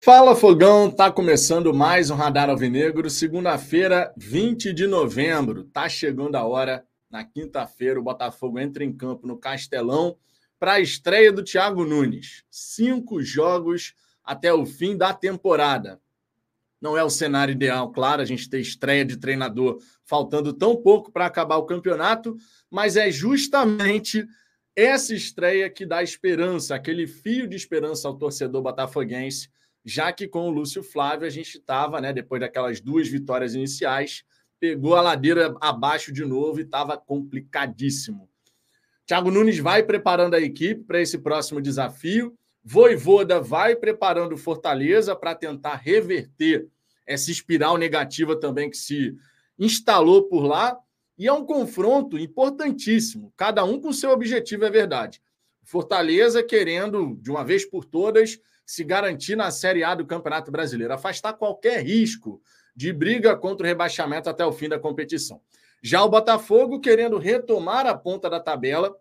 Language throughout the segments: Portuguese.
Fala Fogão, tá começando mais um Radar Alvinegro, segunda-feira, 20 de novembro. Tá chegando a hora, na quinta-feira, o Botafogo entra em campo no Castelão para a estreia do Thiago Nunes. Cinco jogos até o fim da temporada. Não é o cenário ideal, claro, a gente ter estreia de treinador faltando tão pouco para acabar o campeonato, mas é justamente essa estreia que dá esperança, aquele fio de esperança ao torcedor botafoguense já que com o Lúcio Flávio a gente estava, né, depois daquelas duas vitórias iniciais, pegou a ladeira abaixo de novo e estava complicadíssimo. Thiago Nunes vai preparando a equipe para esse próximo desafio. Voivoda vai preparando Fortaleza para tentar reverter essa espiral negativa também que se instalou por lá. E é um confronto importantíssimo, cada um com seu objetivo, é verdade. Fortaleza querendo, de uma vez por todas, se garantir na Série A do Campeonato Brasileiro, afastar qualquer risco de briga contra o rebaixamento até o fim da competição. Já o Botafogo querendo retomar a ponta da tabela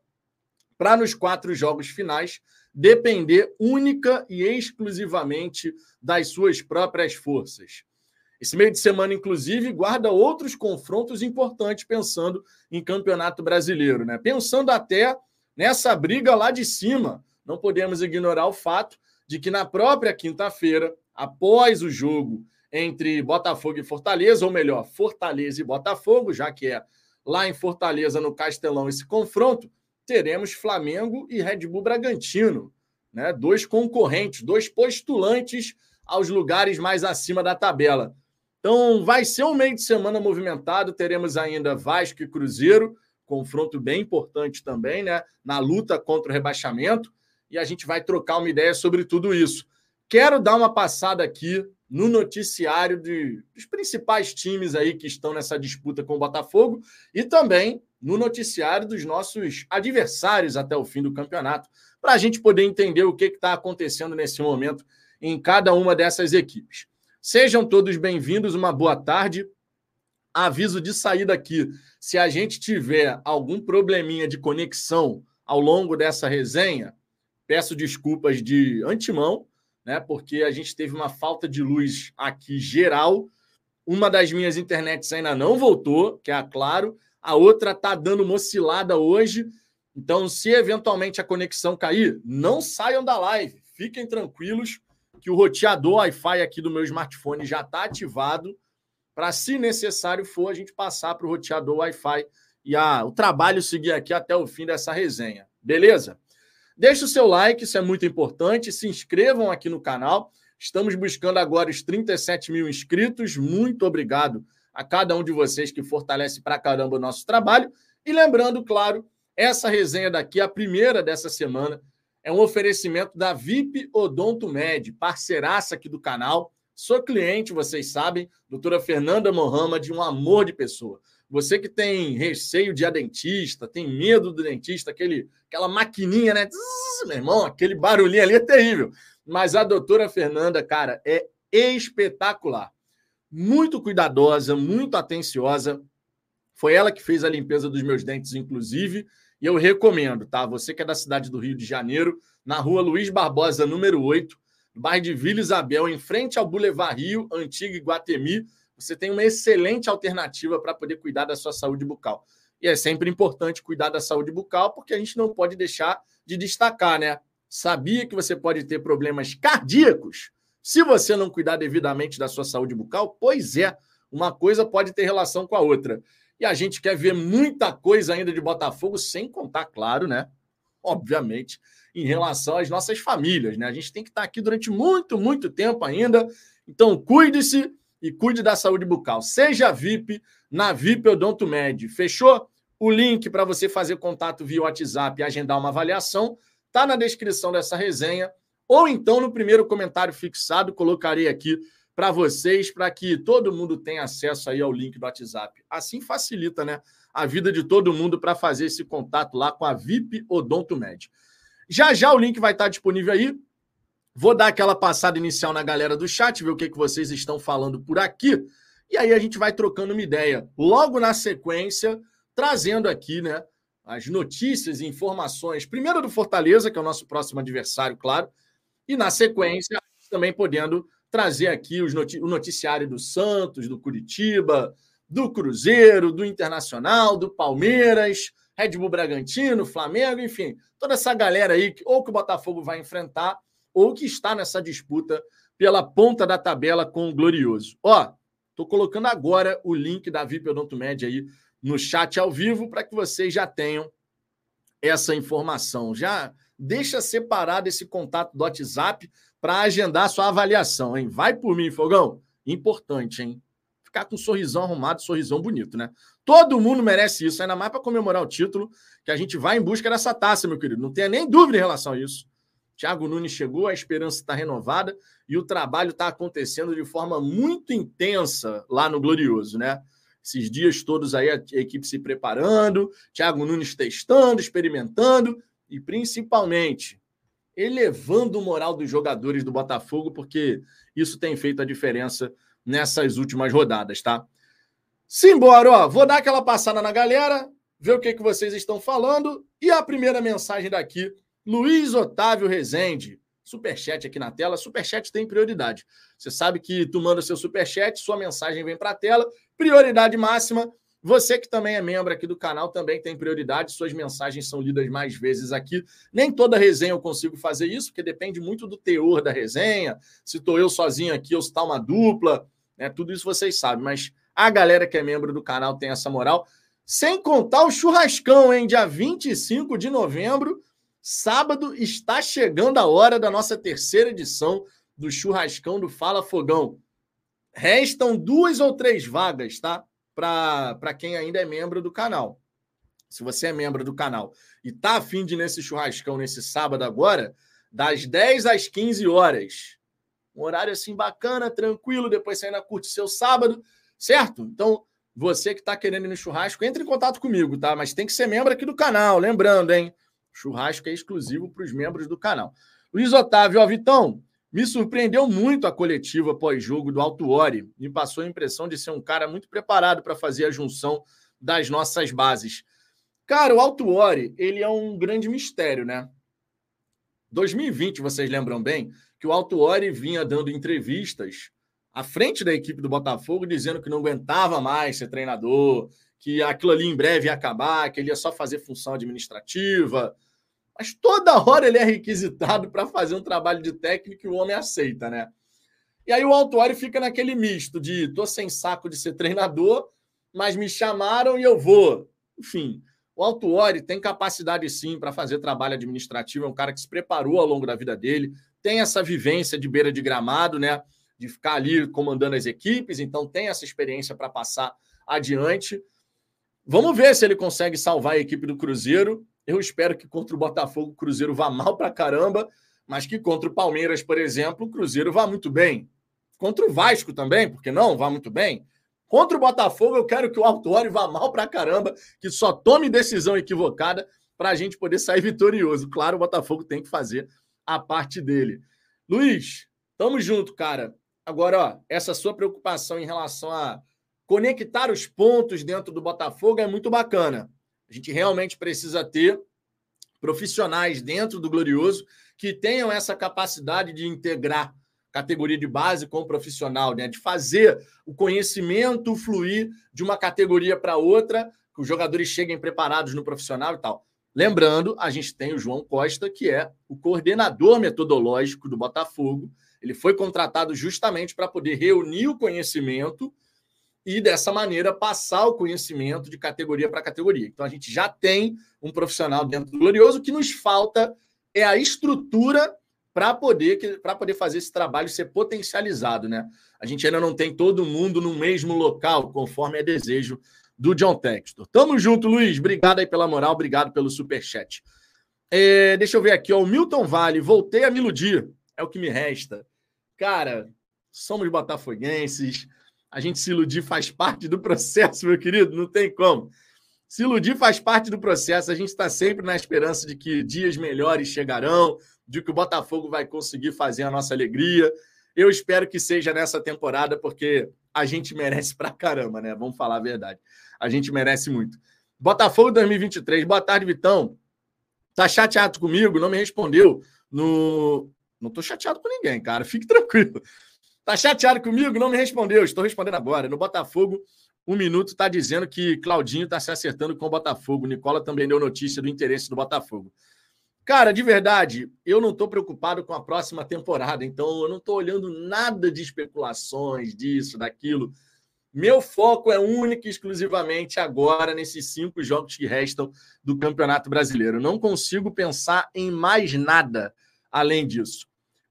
para nos quatro jogos finais depender única e exclusivamente das suas próprias forças. Esse meio de semana, inclusive, guarda outros confrontos importantes pensando em campeonato brasileiro, né? Pensando até nessa briga lá de cima. Não podemos ignorar o fato de que na própria quinta-feira, após o jogo entre Botafogo e Fortaleza, ou melhor, Fortaleza e Botafogo, já que é lá em Fortaleza, no Castelão, esse confronto, teremos Flamengo e Red Bull Bragantino, né? dois concorrentes, dois postulantes aos lugares mais acima da tabela. Então, vai ser um meio de semana movimentado. Teremos ainda Vasco e Cruzeiro, confronto bem importante também, né? Na luta contra o rebaixamento e a gente vai trocar uma ideia sobre tudo isso. Quero dar uma passada aqui no noticiário de, dos principais times aí que estão nessa disputa com o Botafogo e também no noticiário dos nossos adversários até o fim do campeonato, para a gente poder entender o que está acontecendo nesse momento em cada uma dessas equipes. Sejam todos bem-vindos, uma boa tarde. Aviso de saída aqui: se a gente tiver algum probleminha de conexão ao longo dessa resenha, Peço desculpas de antemão, né? Porque a gente teve uma falta de luz aqui geral. Uma das minhas internets ainda não voltou, que é a Claro. A outra está dando uma oscilada hoje. Então, se eventualmente a conexão cair, não saiam da live. Fiquem tranquilos que o roteador Wi-Fi aqui do meu smartphone já está ativado para, se necessário for, a gente passar para o roteador Wi-Fi e a, o trabalho seguir aqui até o fim dessa resenha. Beleza? Deixe o seu like, isso é muito importante. Se inscrevam aqui no canal. Estamos buscando agora os 37 mil inscritos. Muito obrigado a cada um de vocês que fortalece para caramba o nosso trabalho. E lembrando, claro, essa resenha daqui, a primeira dessa semana, é um oferecimento da VIP Odonto Med, parceiraça aqui do canal. Sou cliente, vocês sabem, doutora Fernanda Mohamed, um amor de pessoa. Você que tem receio de a dentista, tem medo do dentista, aquele, aquela maquininha, né? Zzz, meu irmão, aquele barulhinho ali é terrível. Mas a doutora Fernanda, cara, é espetacular. Muito cuidadosa, muito atenciosa. Foi ela que fez a limpeza dos meus dentes, inclusive. E eu recomendo, tá? Você que é da cidade do Rio de Janeiro, na rua Luiz Barbosa, número 8, bairro de Vila Isabel, em frente ao Boulevard Rio, Antigo Iguatemi você tem uma excelente alternativa para poder cuidar da sua saúde bucal. E é sempre importante cuidar da saúde bucal, porque a gente não pode deixar de destacar, né? Sabia que você pode ter problemas cardíacos se você não cuidar devidamente da sua saúde bucal? Pois é, uma coisa pode ter relação com a outra. E a gente quer ver muita coisa ainda de Botafogo, sem contar, claro, né? Obviamente, em relação às nossas famílias, né? A gente tem que estar aqui durante muito, muito tempo ainda. Então, cuide-se e cuide da saúde bucal. Seja VIP na VIP Odonto Med. Fechou? O link para você fazer contato via WhatsApp e agendar uma avaliação está na descrição dessa resenha ou então no primeiro comentário fixado, colocarei aqui para vocês, para que todo mundo tenha acesso aí ao link do WhatsApp. Assim facilita, né, a vida de todo mundo para fazer esse contato lá com a VIP Odonto Med. Já já o link vai estar disponível aí. Vou dar aquela passada inicial na galera do chat, ver o que, que vocês estão falando por aqui. E aí a gente vai trocando uma ideia. Logo na sequência, trazendo aqui, né? As notícias e informações, primeiro do Fortaleza, que é o nosso próximo adversário, claro, e na sequência, também podendo trazer aqui os noti o noticiário do Santos, do Curitiba, do Cruzeiro, do Internacional, do Palmeiras, Red Bull Bragantino, Flamengo, enfim, toda essa galera aí, ou que o Botafogo vai enfrentar, ou que está nessa disputa pela ponta da tabela com o Glorioso. Ó, tô colocando agora o link da VIP Odontomed aí no chat ao vivo para que vocês já tenham essa informação. Já deixa separado esse contato do WhatsApp para agendar sua avaliação, hein? Vai por mim, Fogão. Importante, hein? Ficar com um sorrisão arrumado, sorrisão bonito, né? Todo mundo merece isso, ainda mais para comemorar o título, que a gente vai em busca dessa taça, meu querido. Não tenha nem dúvida em relação a isso. Thiago Nunes chegou, a esperança está renovada e o trabalho está acontecendo de forma muito intensa lá no Glorioso, né? Esses dias todos aí a equipe se preparando, Thiago Nunes testando, experimentando e principalmente elevando o moral dos jogadores do Botafogo, porque isso tem feito a diferença nessas últimas rodadas, tá? Simbora, ó, vou dar aquela passada na galera, ver o que, que vocês estão falando e a primeira mensagem daqui, Luiz Otávio Rezende, superchat aqui na tela. Superchat tem prioridade. Você sabe que tu manda seu superchat, sua mensagem vem para a tela, prioridade máxima. Você que também é membro aqui do canal também tem prioridade, suas mensagens são lidas mais vezes aqui. Nem toda resenha eu consigo fazer isso, porque depende muito do teor da resenha. Se estou eu sozinho aqui ou se está uma dupla, né? Tudo isso vocês sabem, mas a galera que é membro do canal tem essa moral. Sem contar o churrascão, hein? Dia 25 de novembro, sábado, está chegando a hora da nossa terceira edição do churrascão do Fala Fogão. Restam duas ou três vagas, tá? para quem ainda é membro do canal. Se você é membro do canal e tá afim de ir nesse churrascão nesse sábado agora, das 10 às 15 horas. Um horário assim bacana, tranquilo, depois você ainda curte seu sábado, certo? Então, você que está querendo ir no churrasco, entre em contato comigo, tá? Mas tem que ser membro aqui do canal, lembrando, hein? Churrasco é exclusivo para os membros do canal. Luiz Otávio, ó, Vitão, me surpreendeu muito a coletiva pós-jogo do Alto Ori. Me passou a impressão de ser um cara muito preparado para fazer a junção das nossas bases. Cara, o Alto Ori, ele é um grande mistério, né? 2020, vocês lembram bem, que o Alto Ori vinha dando entrevistas à frente da equipe do Botafogo, dizendo que não aguentava mais ser treinador, que aquilo ali em breve ia acabar, que ele ia só fazer função administrativa, mas toda hora ele é requisitado para fazer um trabalho de técnico e o homem aceita, né? E aí o Autuário fica naquele misto de tô sem saco de ser treinador, mas me chamaram e eu vou. Enfim, o Altuori tem capacidade sim para fazer trabalho administrativo, é um cara que se preparou ao longo da vida dele, tem essa vivência de beira de gramado, né? De ficar ali comandando as equipes, então tem essa experiência para passar adiante. Vamos ver se ele consegue salvar a equipe do Cruzeiro. Eu espero que contra o Botafogo o Cruzeiro vá mal para caramba, mas que contra o Palmeiras, por exemplo, o Cruzeiro vá muito bem. Contra o Vasco também, porque não? Vá muito bem. Contra o Botafogo, eu quero que o Autório vá mal para caramba, que só tome decisão equivocada para a gente poder sair vitorioso. Claro, o Botafogo tem que fazer a parte dele. Luiz, tamo junto, cara. Agora, ó, essa sua preocupação em relação a conectar os pontos dentro do Botafogo é muito bacana. A gente realmente precisa ter profissionais dentro do Glorioso que tenham essa capacidade de integrar categoria de base com o profissional, né? de fazer o conhecimento fluir de uma categoria para outra, que os jogadores cheguem preparados no profissional e tal. Lembrando, a gente tem o João Costa, que é o coordenador metodológico do Botafogo. Ele foi contratado justamente para poder reunir o conhecimento e dessa maneira passar o conhecimento de categoria para categoria. Então a gente já tem um profissional dentro do Glorioso, o que nos falta é a estrutura para poder poder fazer esse trabalho ser potencializado, né? A gente ainda não tem todo mundo no mesmo local, conforme é desejo do John Textor. Tamo junto, Luiz. Obrigado aí pela moral, obrigado pelo super chat. É, deixa eu ver aqui, ó, o Milton Vale, voltei a me iludir. É o que me resta. Cara, somos botafoguenses a gente se iludir faz parte do processo, meu querido, não tem como. Se iludir faz parte do processo, a gente está sempre na esperança de que dias melhores chegarão, de que o Botafogo vai conseguir fazer a nossa alegria. Eu espero que seja nessa temporada, porque a gente merece pra caramba, né? Vamos falar a verdade. A gente merece muito. Botafogo 2023. Boa tarde, Vitão. Tá chateado comigo? Não me respondeu no, Não tô chateado com ninguém, cara. Fique tranquilo. Tá chateado comigo? Não me respondeu. Estou respondendo agora. No Botafogo, um minuto está dizendo que Claudinho está se acertando com o Botafogo. Nicola também deu notícia do interesse do Botafogo. Cara, de verdade, eu não estou preocupado com a próxima temporada, então eu não estou olhando nada de especulações, disso, daquilo. Meu foco é único e exclusivamente agora nesses cinco jogos que restam do Campeonato Brasileiro. Não consigo pensar em mais nada além disso.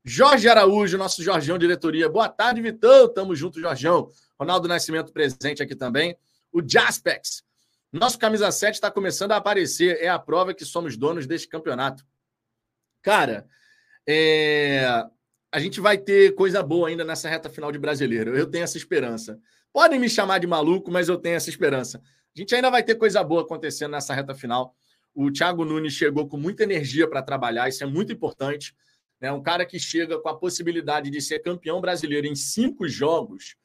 Jorge Araújo, nosso Jorgão Diretoria. Boa tarde, Vitão. Tamo junto, Jorgão. Ronaldo Nascimento presente aqui também. O Jaspex. Nosso camisa 7 está começando a aparecer. É a prova que somos donos deste campeonato. Cara, é... a gente vai ter coisa boa ainda nessa reta final de brasileiro. Eu tenho essa esperança. Podem me chamar de maluco, mas eu tenho essa esperança. A gente ainda vai ter coisa boa acontecendo nessa reta final. O Thiago Nunes chegou com muita energia para trabalhar, isso é muito importante. Né? Um cara que chega com a possibilidade de ser campeão brasileiro em cinco jogos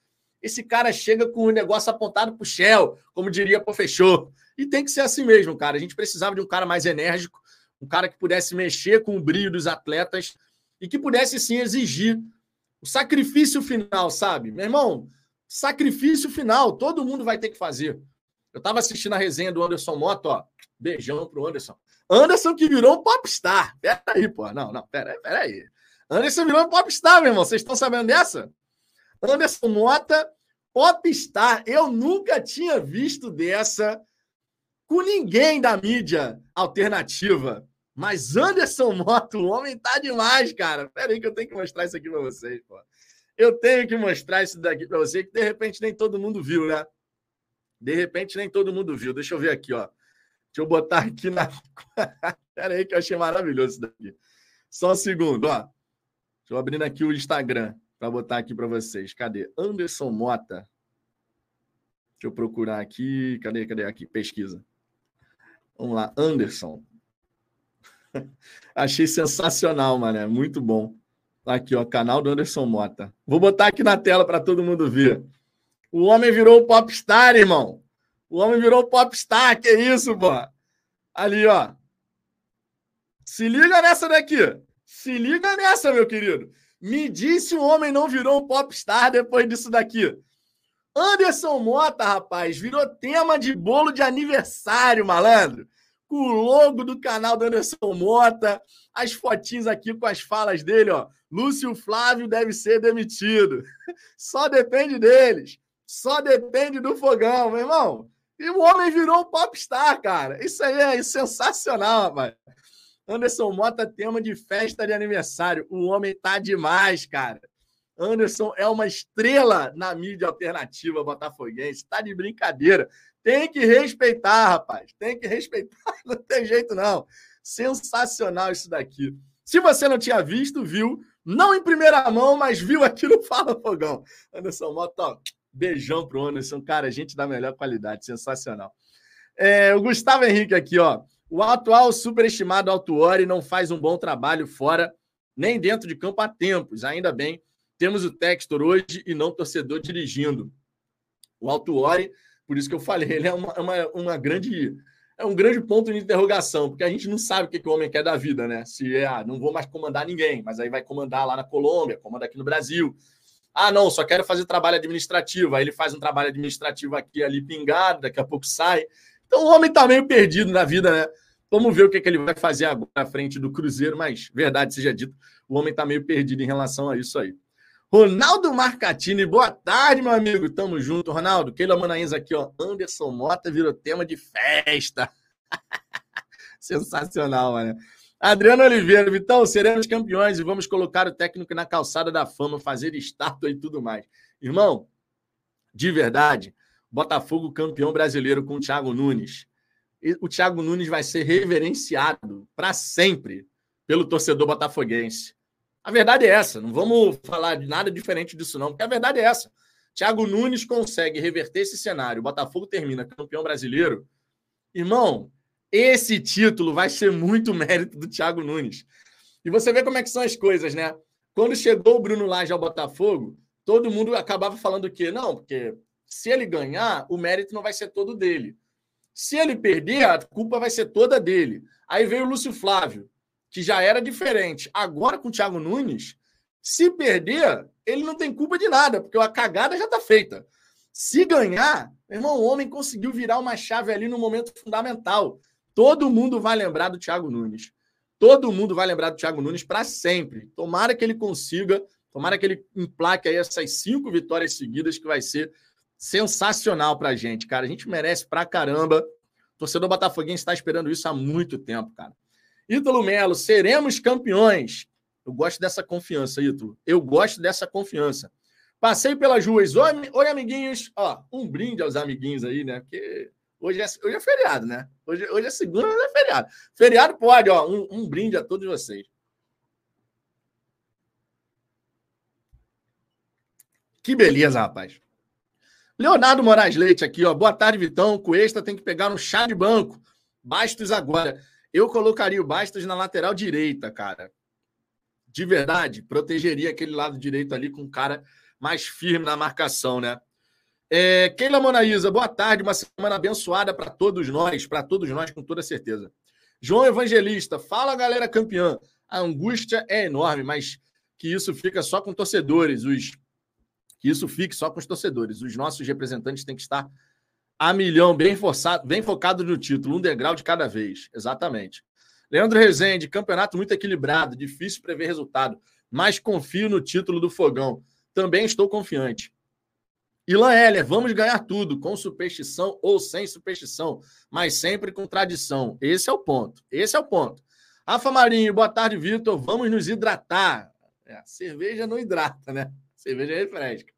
esse cara chega com o negócio apontado para o Shell, como diria o Fechou. E tem que ser assim mesmo, cara. A gente precisava de um cara mais enérgico, um cara que pudesse mexer com o brilho dos atletas e que pudesse sim exigir o sacrifício final, sabe? Meu irmão, sacrifício final, todo mundo vai ter que fazer. Eu estava assistindo a resenha do Anderson Moto, ó. Beijão pro Anderson. Anderson que virou um popstar. Pera aí, pô. Não, não, pera pera aí. Anderson virou um popstar, meu irmão. Vocês estão sabendo dessa? Anderson Mota, popstar. Eu nunca tinha visto dessa com ninguém da mídia alternativa. Mas Anderson Mota, o homem tá demais, cara. Pera aí que eu tenho que mostrar isso aqui para vocês, pô. Eu tenho que mostrar isso daqui para você, que de repente nem todo mundo viu, né? De repente nem todo mundo viu. Deixa eu ver aqui, ó. Deixa eu botar aqui na. Pera aí que eu achei maravilhoso isso daqui. Só um segundo, ó. Deixa eu abrir aqui o Instagram para botar aqui para vocês. Cadê? Anderson Mota. Deixa eu procurar aqui. Cadê? Cadê? Aqui, pesquisa. Vamos lá, Anderson. Achei sensacional, mané. Muito bom. Aqui, ó, canal do Anderson Mota. Vou botar aqui na tela para todo mundo ver. O homem virou popstar, irmão. O homem virou popstar. Que isso, pô? Ali, ó. Se liga nessa daqui. Se liga nessa, meu querido. Me disse o homem não virou um popstar depois disso daqui. Anderson Mota, rapaz, virou tema de bolo de aniversário, malandro. Com o logo do canal do Anderson Mota, as fotinhas aqui com as falas dele, ó. Lúcio Flávio deve ser demitido. Só depende deles. Só depende do fogão, meu irmão. E o homem virou um popstar, cara. Isso aí é sensacional, rapaz. Anderson Mota, tema de festa de aniversário. O homem tá demais, cara. Anderson é uma estrela na mídia alternativa botafoguense. Tá de brincadeira. Tem que respeitar, rapaz. Tem que respeitar. Não tem jeito, não. Sensacional isso daqui. Se você não tinha visto, viu. Não em primeira mão, mas viu aqui no Fala Fogão. Anderson Mota, ó, beijão pro Anderson. Cara, gente da melhor qualidade. Sensacional. É, o Gustavo Henrique aqui, ó. O atual superestimado Altuori não faz um bom trabalho fora, nem dentro de campo há tempos. Ainda bem, temos o Textor hoje e não torcedor dirigindo. O Altuori, por isso que eu falei, ele é uma, uma, uma grande é um grande ponto de interrogação, porque a gente não sabe o que, que o homem quer da vida, né? Se é, ah, não vou mais comandar ninguém, mas aí vai comandar lá na Colômbia, comanda aqui no Brasil. Ah, não, só quero fazer trabalho administrativo. Aí ele faz um trabalho administrativo aqui ali pingado, daqui a pouco sai. Então o homem está meio perdido na vida, né? Vamos ver o que, que ele vai fazer agora à frente do Cruzeiro, mas verdade seja dito, o homem está meio perdido em relação a isso aí. Ronaldo Marcatini, boa tarde, meu amigo. Tamo junto, Ronaldo. Keila Manaíns aqui, ó. Anderson Mota virou tema de festa. Sensacional, mano. Adriano Oliveira, Vitão, seremos campeões e vamos colocar o técnico na calçada da fama, fazer estátua e tudo mais. Irmão, de verdade, Botafogo campeão brasileiro com o Thiago Nunes. O Thiago Nunes vai ser reverenciado para sempre pelo torcedor botafoguense. A verdade é essa. Não vamos falar de nada diferente disso, não, porque a verdade é essa. Thiago Nunes consegue reverter esse cenário. O Botafogo termina campeão brasileiro. Irmão, esse título vai ser muito mérito do Thiago Nunes. E você vê como é que são as coisas, né? Quando chegou o Bruno Lage ao Botafogo, todo mundo acabava falando o quê? Não, porque se ele ganhar, o mérito não vai ser todo dele. Se ele perder, a culpa vai ser toda dele. Aí veio o Lúcio Flávio. que já era diferente. Agora, com o Thiago Nunes, se perder, ele não tem culpa de nada, porque a cagada já está feita. Se ganhar, irmão, o homem conseguiu virar uma chave ali no momento fundamental. Todo mundo vai lembrar do Thiago Nunes. Todo mundo vai lembrar do Thiago Nunes para sempre. Tomara que ele consiga, tomara que ele emplaque aí essas cinco vitórias seguidas, que vai ser sensacional para a gente, cara. A gente merece pra caramba. O torcedor botafoguense está esperando isso há muito tempo, cara. Ítalo Melo, seremos campeões. Eu gosto dessa confiança, Ítalo. Eu gosto dessa confiança. Passei pelas ruas. Oi, oi, amiguinhos. Ó, um brinde aos amiguinhos aí, né? Porque hoje é, hoje é feriado, né? Hoje, hoje é segunda, mas é feriado. Feriado pode, ó. Um, um brinde a todos vocês. Que beleza, rapaz. Leonardo Moraes Leite aqui, ó. Boa tarde, Vitão. Cuesta tem que pegar um chá de banco. Bastos agora. Eu colocaria o Bastos na lateral direita, cara. De verdade, protegeria aquele lado direito ali com um cara mais firme na marcação, né? É, Keila Monaísa, boa tarde, uma semana abençoada para todos nós, para todos nós, com toda certeza. João Evangelista, fala galera campeã. A angústia é enorme, mas que isso fica só com torcedores, os que isso fique só com os torcedores. Os nossos representantes têm que estar a milhão, bem forçado, bem focado no título, um degrau de cada vez. Exatamente. Leandro Rezende, campeonato muito equilibrado, difícil prever resultado, mas confio no título do Fogão também estou confiante. Ilan Heller, vamos ganhar tudo, com superstição ou sem superstição, mas sempre com tradição. Esse é o ponto. Esse é o ponto. Rafa Marinho, boa tarde, Vitor. Vamos nos hidratar. É, cerveja não hidrata, né? Cerveja refresca.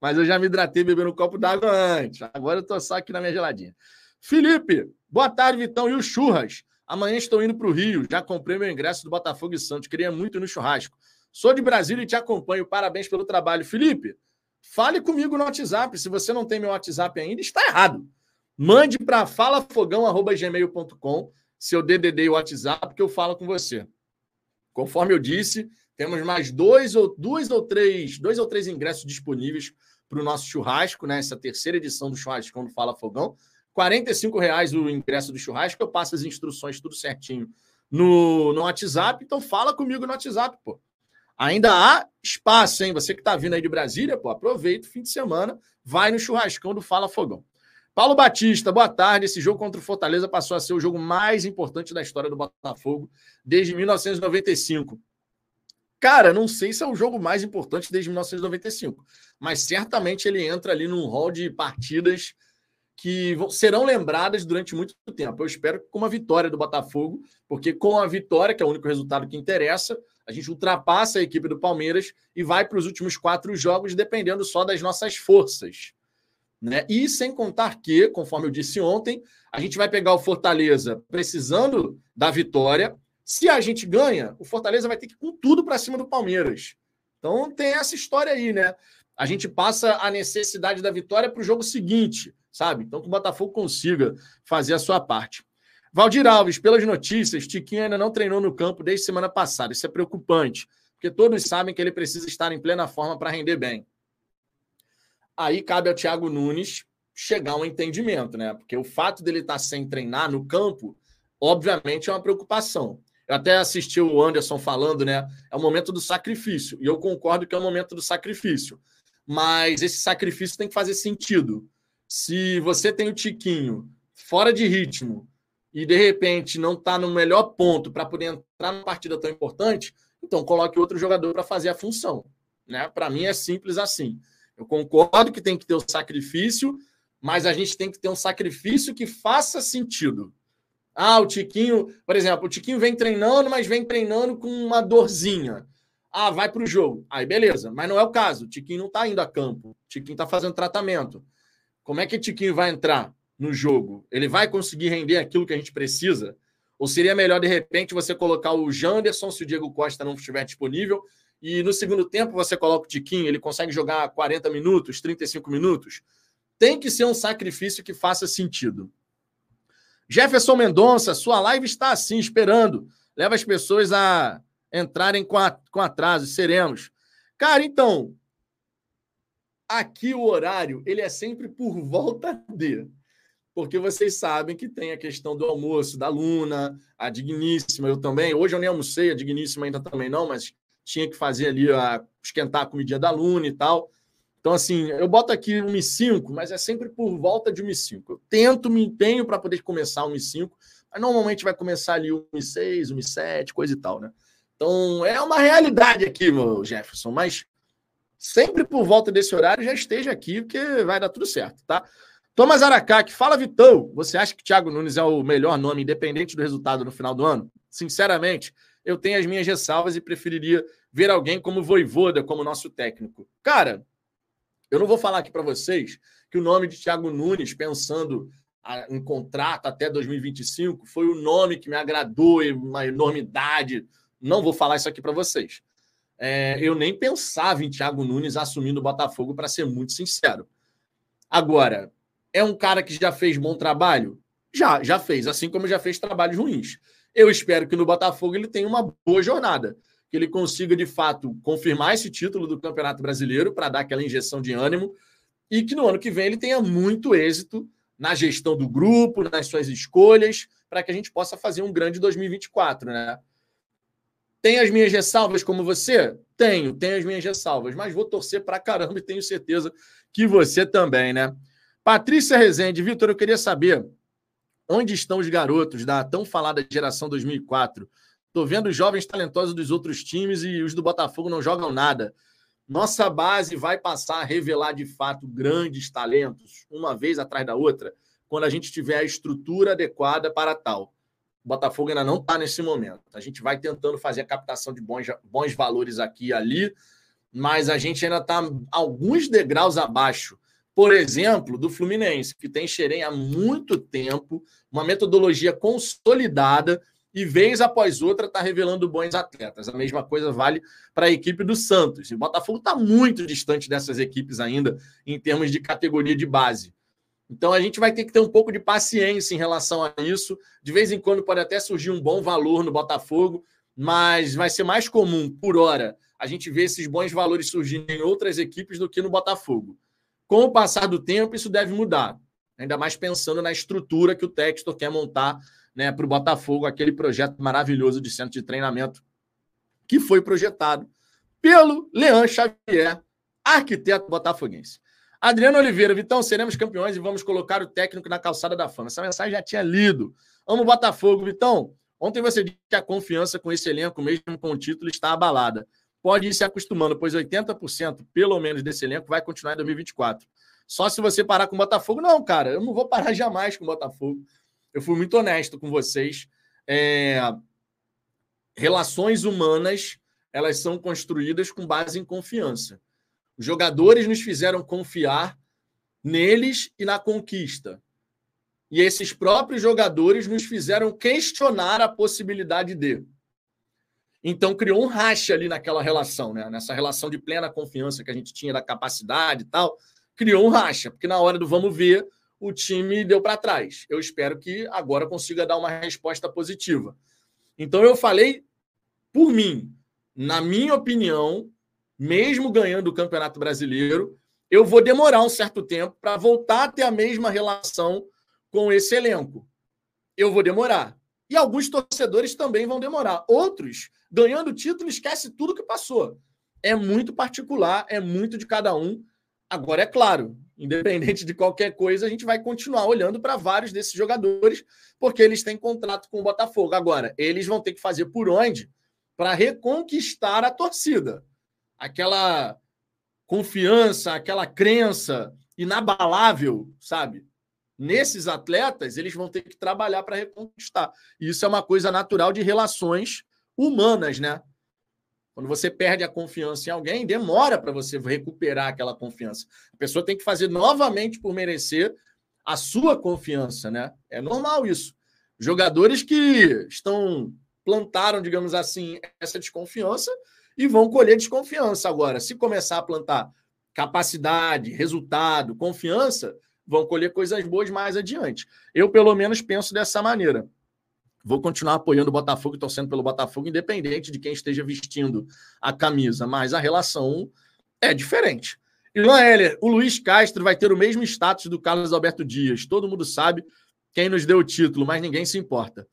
Mas eu já me hidratei bebendo um copo d'água antes. Agora eu tô só aqui na minha geladinha. Felipe, boa tarde, Vitão. E o churras? Amanhã estou indo para o Rio. Já comprei meu ingresso do Botafogo e Santos. Queria muito no churrasco. Sou de Brasília e te acompanho. Parabéns pelo trabalho. Felipe, fale comigo no WhatsApp. Se você não tem meu WhatsApp ainda, está errado. Mande para falafogão.gmail.com seu DDD e WhatsApp que eu falo com você. Conforme eu disse, temos mais dois ou dois ou três, dois ou três ingressos disponíveis para o nosso churrasco, né? Essa terceira edição do churrascão do Fala Fogão. R$ reais o ingresso do churrasco. Eu passo as instruções tudo certinho no, no WhatsApp. Então fala comigo no WhatsApp, pô. Ainda há espaço, hein? Você que está vindo aí de Brasília, pô, aproveita o fim de semana, vai no churrascão do Fala Fogão. Paulo Batista, boa tarde. Esse jogo contra o Fortaleza passou a ser o jogo mais importante da história do Botafogo desde 1995. Cara, não sei se é o jogo mais importante desde 1995, mas certamente ele entra ali num hall de partidas que serão lembradas durante muito tempo. Eu espero com uma vitória do Botafogo, porque com a vitória, que é o único resultado que interessa, a gente ultrapassa a equipe do Palmeiras e vai para os últimos quatro jogos, dependendo só das nossas forças. Né? E sem contar que, conforme eu disse ontem, a gente vai pegar o Fortaleza precisando da vitória. Se a gente ganha, o Fortaleza vai ter que ir com tudo para cima do Palmeiras. Então tem essa história aí, né? A gente passa a necessidade da vitória para o jogo seguinte, sabe? Então que o Botafogo consiga fazer a sua parte. Valdir Alves, pelas notícias, Tiquinho ainda não treinou no campo desde semana passada. Isso é preocupante, porque todos sabem que ele precisa estar em plena forma para render bem. Aí cabe ao Thiago Nunes chegar a um entendimento, né? Porque o fato dele estar sem treinar no campo, obviamente, é uma preocupação. Eu até assisti o Anderson falando, né? É o momento do sacrifício. E eu concordo que é o momento do sacrifício. Mas esse sacrifício tem que fazer sentido. Se você tem o Tiquinho fora de ritmo, e de repente não está no melhor ponto para poder entrar numa partida tão importante, então coloque outro jogador para fazer a função. Né? Para mim é simples assim. Eu concordo que tem que ter o sacrifício, mas a gente tem que ter um sacrifício que faça sentido. Ah, o Tiquinho, por exemplo, o Tiquinho vem treinando, mas vem treinando com uma dorzinha. Ah, vai para o jogo. Aí, beleza. Mas não é o caso. O Tiquinho não está indo a campo. O Tiquinho está fazendo tratamento. Como é que o Tiquinho vai entrar? No jogo, ele vai conseguir render aquilo que a gente precisa? Ou seria melhor, de repente, você colocar o Janderson se o Diego Costa não estiver disponível e no segundo tempo você coloca o Tiquinho, ele consegue jogar 40 minutos, 35 minutos? Tem que ser um sacrifício que faça sentido. Jefferson Mendonça, sua live está assim, esperando. Leva as pessoas a entrarem com, a, com atraso, seremos. Cara, então, aqui o horário, ele é sempre por volta de. Porque vocês sabem que tem a questão do almoço da Luna, a Digníssima, eu também. Hoje eu nem almocei, a Digníssima ainda também não, mas tinha que fazer ali a esquentar a comidinha da Luna e tal. Então, assim, eu boto aqui 1,5, mas é sempre por volta de 1,5. Eu tento, me empenho para poder começar 1,5, mas normalmente vai começar ali 1,6, 1,7, coisa e tal, né? Então, é uma realidade aqui, meu Jefferson, mas sempre por volta desse horário já esteja aqui, porque vai dar tudo certo, tá? Thomas Aracac, fala Vitão, você acha que Thiago Nunes é o melhor nome, independente do resultado no final do ano? Sinceramente, eu tenho as minhas ressalvas e preferiria ver alguém como Voivoda como nosso técnico. Cara, eu não vou falar aqui para vocês que o nome de Thiago Nunes, pensando em contrato até 2025, foi o nome que me agradou, uma enormidade. Não vou falar isso aqui para vocês. É, eu nem pensava em Thiago Nunes assumindo o Botafogo, para ser muito sincero. Agora, é um cara que já fez bom trabalho? Já, já fez, assim como já fez trabalhos ruins. Eu espero que no Botafogo ele tenha uma boa jornada, que ele consiga de fato confirmar esse título do Campeonato Brasileiro para dar aquela injeção de ânimo e que no ano que vem ele tenha muito êxito na gestão do grupo, nas suas escolhas, para que a gente possa fazer um grande 2024, né? Tem as minhas ressalvas como você? Tenho, tenho as minhas ressalvas, mas vou torcer para caramba e tenho certeza que você também, né? Patrícia Rezende, Vitor, eu queria saber onde estão os garotos da tão falada geração 2004. Estou vendo os jovens talentosos dos outros times e os do Botafogo não jogam nada. Nossa base vai passar a revelar de fato grandes talentos, uma vez atrás da outra, quando a gente tiver a estrutura adequada para tal. O Botafogo ainda não está nesse momento. A gente vai tentando fazer a captação de bons, bons valores aqui e ali, mas a gente ainda está alguns degraus abaixo por exemplo, do Fluminense, que tem Xerém há muito tempo, uma metodologia consolidada e vez após outra está revelando bons atletas. A mesma coisa vale para a equipe do Santos. O Botafogo está muito distante dessas equipes ainda em termos de categoria de base. Então a gente vai ter que ter um pouco de paciência em relação a isso. De vez em quando pode até surgir um bom valor no Botafogo, mas vai ser mais comum, por hora, a gente ver esses bons valores surgindo em outras equipes do que no Botafogo. Com o passar do tempo, isso deve mudar. Ainda mais pensando na estrutura que o Textor quer montar né, para o Botafogo, aquele projeto maravilhoso de centro de treinamento que foi projetado pelo Leão Xavier, arquiteto botafoguense. Adriano Oliveira, Vitão, seremos campeões e vamos colocar o técnico na calçada da fama. Essa mensagem já tinha lido. Amo Botafogo, Vitão. Ontem você disse que a confiança com esse elenco, mesmo com o título, está abalada pode ir se acostumando, pois 80% pelo menos desse elenco vai continuar em 2024. Só se você parar com o Botafogo. Não, cara, eu não vou parar jamais com o Botafogo. Eu fui muito honesto com vocês. É... Relações humanas, elas são construídas com base em confiança. Os jogadores nos fizeram confiar neles e na conquista. E esses próprios jogadores nos fizeram questionar a possibilidade de. Então criou um racha ali naquela relação, né? Nessa relação de plena confiança que a gente tinha da capacidade e tal, criou um racha, porque na hora do vamos ver, o time deu para trás. Eu espero que agora consiga dar uma resposta positiva. Então eu falei por mim, na minha opinião, mesmo ganhando o Campeonato Brasileiro, eu vou demorar um certo tempo para voltar a ter a mesma relação com esse elenco. Eu vou demorar. E alguns torcedores também vão demorar. Outros ganhando o título, esquece tudo que passou. É muito particular, é muito de cada um. Agora, é claro, independente de qualquer coisa, a gente vai continuar olhando para vários desses jogadores, porque eles têm contrato com o Botafogo. Agora, eles vão ter que fazer por onde para reconquistar a torcida. Aquela confiança, aquela crença inabalável, sabe? Nesses atletas, eles vão ter que trabalhar para reconquistar. E isso é uma coisa natural de relações humanas, né? Quando você perde a confiança em alguém, demora para você recuperar aquela confiança. A pessoa tem que fazer novamente por merecer a sua confiança, né? É normal isso. Jogadores que estão plantaram, digamos assim, essa desconfiança e vão colher desconfiança agora. Se começar a plantar capacidade, resultado, confiança, vão colher coisas boas mais adiante. Eu, pelo menos, penso dessa maneira. Vou continuar apoiando o Botafogo e torcendo pelo Botafogo, independente de quem esteja vestindo a camisa, mas a relação é diferente. Ilan Heller, o Luiz Castro vai ter o mesmo status do Carlos Alberto Dias. Todo mundo sabe quem nos deu o título, mas ninguém se importa.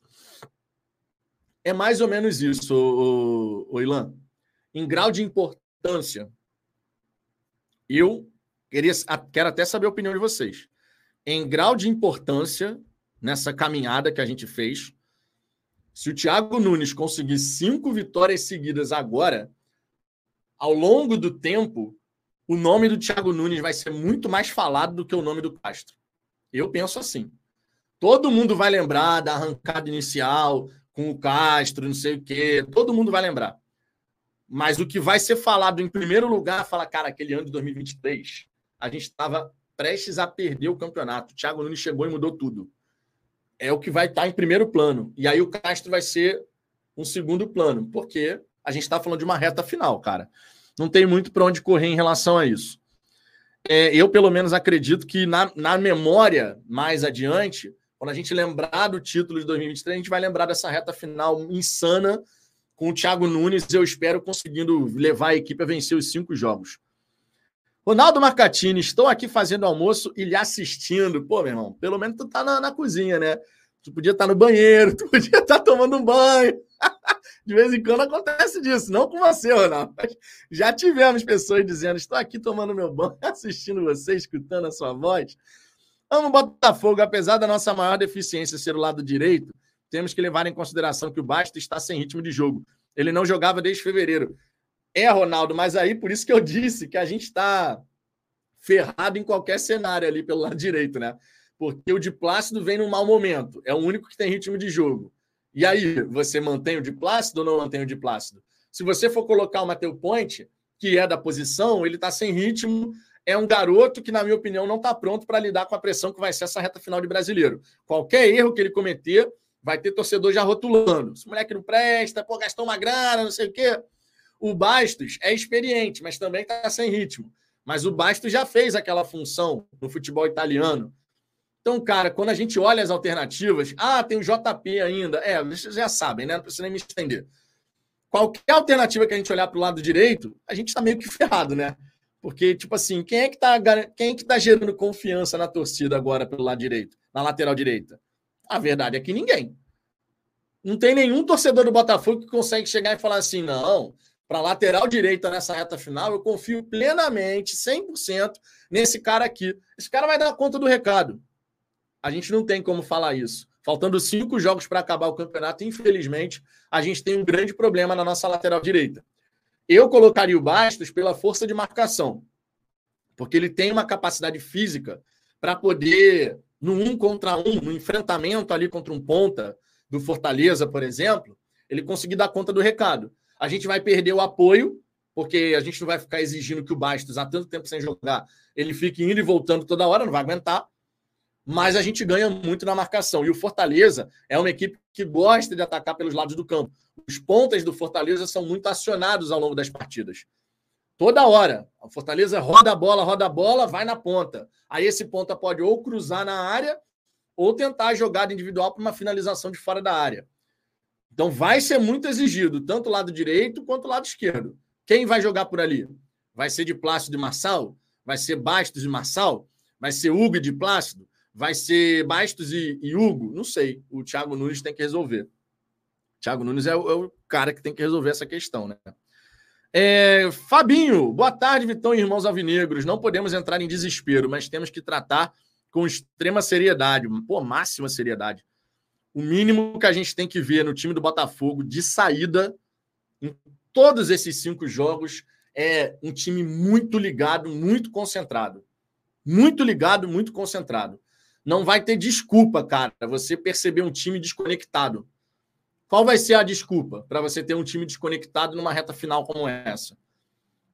É mais ou menos isso, o, o, o Ilan. Em grau de importância, eu queria, quero até saber a opinião de vocês. Em grau de importância, nessa caminhada que a gente fez, se o Thiago Nunes conseguir cinco vitórias seguidas agora, ao longo do tempo, o nome do Thiago Nunes vai ser muito mais falado do que o nome do Castro. Eu penso assim. Todo mundo vai lembrar da arrancada inicial com o Castro, não sei o quê. Todo mundo vai lembrar. Mas o que vai ser falado em primeiro lugar, fala, cara, aquele ano de 2023, a gente estava prestes a perder o campeonato. O Thiago Nunes chegou e mudou tudo. É o que vai estar tá em primeiro plano. E aí o Castro vai ser um segundo plano, porque a gente está falando de uma reta final, cara. Não tem muito para onde correr em relação a isso. É, eu, pelo menos, acredito que na, na memória mais adiante, quando a gente lembrar do título de 2023, a gente vai lembrar dessa reta final insana com o Thiago Nunes, eu espero conseguindo levar a equipe a vencer os cinco jogos. Ronaldo Marcatini, estou aqui fazendo almoço e lhe assistindo. Pô, meu irmão, pelo menos tu tá na, na cozinha, né? Tu podia estar tá no banheiro, tu podia estar tá tomando um banho. De vez em quando acontece disso, não com você, Ronaldo. Já tivemos pessoas dizendo: estou aqui tomando meu banho, assistindo você, escutando a sua voz. Amo Botafogo, apesar da nossa maior deficiência ser o lado direito, temos que levar em consideração que o Basto está sem ritmo de jogo. Ele não jogava desde fevereiro. É, Ronaldo, mas aí por isso que eu disse que a gente está ferrado em qualquer cenário ali pelo lado direito, né? Porque o de Plácido vem num mau momento. É o único que tem ritmo de jogo. E aí, você mantém o de Plácido ou não mantém o de Plácido? Se você for colocar o Mateu Ponte, que é da posição, ele está sem ritmo, é um garoto que, na minha opinião, não está pronto para lidar com a pressão que vai ser essa reta final de brasileiro. Qualquer erro que ele cometer, vai ter torcedor já rotulando. Esse moleque não presta, pô, gastou uma grana, não sei o quê. O Bastos é experiente, mas também está sem ritmo. Mas o Bastos já fez aquela função no futebol italiano. Então, cara, quando a gente olha as alternativas, ah, tem o JP ainda. É, vocês já sabem, né? Não precisa nem me estender. Qualquer alternativa que a gente olhar para o lado direito, a gente está meio que ferrado, né? Porque, tipo assim, quem é que tá, quem é que tá gerando confiança na torcida agora pelo lado direito, na lateral direita? A verdade é que ninguém. Não tem nenhum torcedor do Botafogo que consegue chegar e falar assim: não, para lateral direita nessa reta final, eu confio plenamente, 100% nesse cara aqui. Esse cara vai dar conta do recado. A gente não tem como falar isso. Faltando cinco jogos para acabar o campeonato, infelizmente, a gente tem um grande problema na nossa lateral direita. Eu colocaria o Bastos pela força de marcação, porque ele tem uma capacidade física para poder, no um contra um, no enfrentamento ali contra um ponta do Fortaleza, por exemplo, ele conseguir dar conta do recado. A gente vai perder o apoio, porque a gente não vai ficar exigindo que o Bastos, há tanto tempo sem jogar, ele fique indo e voltando toda hora, não vai aguentar. Mas a gente ganha muito na marcação. E o Fortaleza é uma equipe que gosta de atacar pelos lados do campo. Os pontas do Fortaleza são muito acionados ao longo das partidas. Toda hora. O Fortaleza roda a bola, roda a bola, vai na ponta. Aí esse ponta pode ou cruzar na área ou tentar a jogada individual para uma finalização de fora da área. Então vai ser muito exigido, tanto o lado direito quanto o lado esquerdo. Quem vai jogar por ali? Vai ser de Plácido e Marçal? Vai ser Bastos e Marçal? Vai ser Hugo de Plácido? Vai ser Bastos e, e Hugo? Não sei. O Thiago Nunes tem que resolver. Thiago Nunes é o, é o cara que tem que resolver essa questão, né? É, Fabinho, boa tarde, Vitão e irmãos alvinegros. Não podemos entrar em desespero, mas temos que tratar com extrema seriedade, pô, máxima seriedade. O mínimo que a gente tem que ver no time do Botafogo de saída em todos esses cinco jogos é um time muito ligado, muito concentrado. Muito ligado, muito concentrado. Não vai ter desculpa, cara, você perceber um time desconectado. Qual vai ser a desculpa para você ter um time desconectado numa reta final como essa?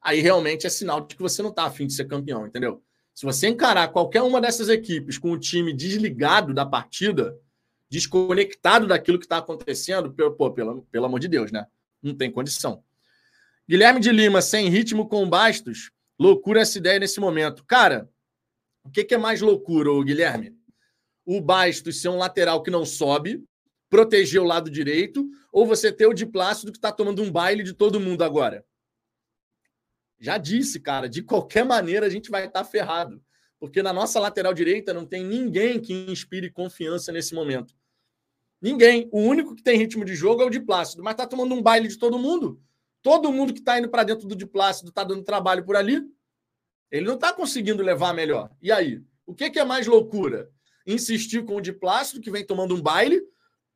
Aí realmente é sinal de que você não está afim de ser campeão, entendeu? Se você encarar qualquer uma dessas equipes com o time desligado da partida, desconectado daquilo que está acontecendo, pô, pelo, pelo amor de Deus, né? Não tem condição. Guilherme de Lima, sem ritmo com Bastos, loucura essa ideia nesse momento. Cara, o que, que é mais loucura, Guilherme? O Bastos ser um lateral que não sobe, proteger o lado direito, ou você ter o de Plácido que está tomando um baile de todo mundo agora? Já disse, cara, de qualquer maneira a gente vai estar tá ferrado. Porque na nossa lateral direita não tem ninguém que inspire confiança nesse momento. Ninguém. O único que tem ritmo de jogo é o de Plácido, mas tá tomando um baile de todo mundo. Todo mundo que tá indo para dentro do de Plácido tá dando trabalho por ali. Ele não tá conseguindo levar melhor. E aí? O que, que é mais loucura? Insistir com o de Plácido, que vem tomando um baile,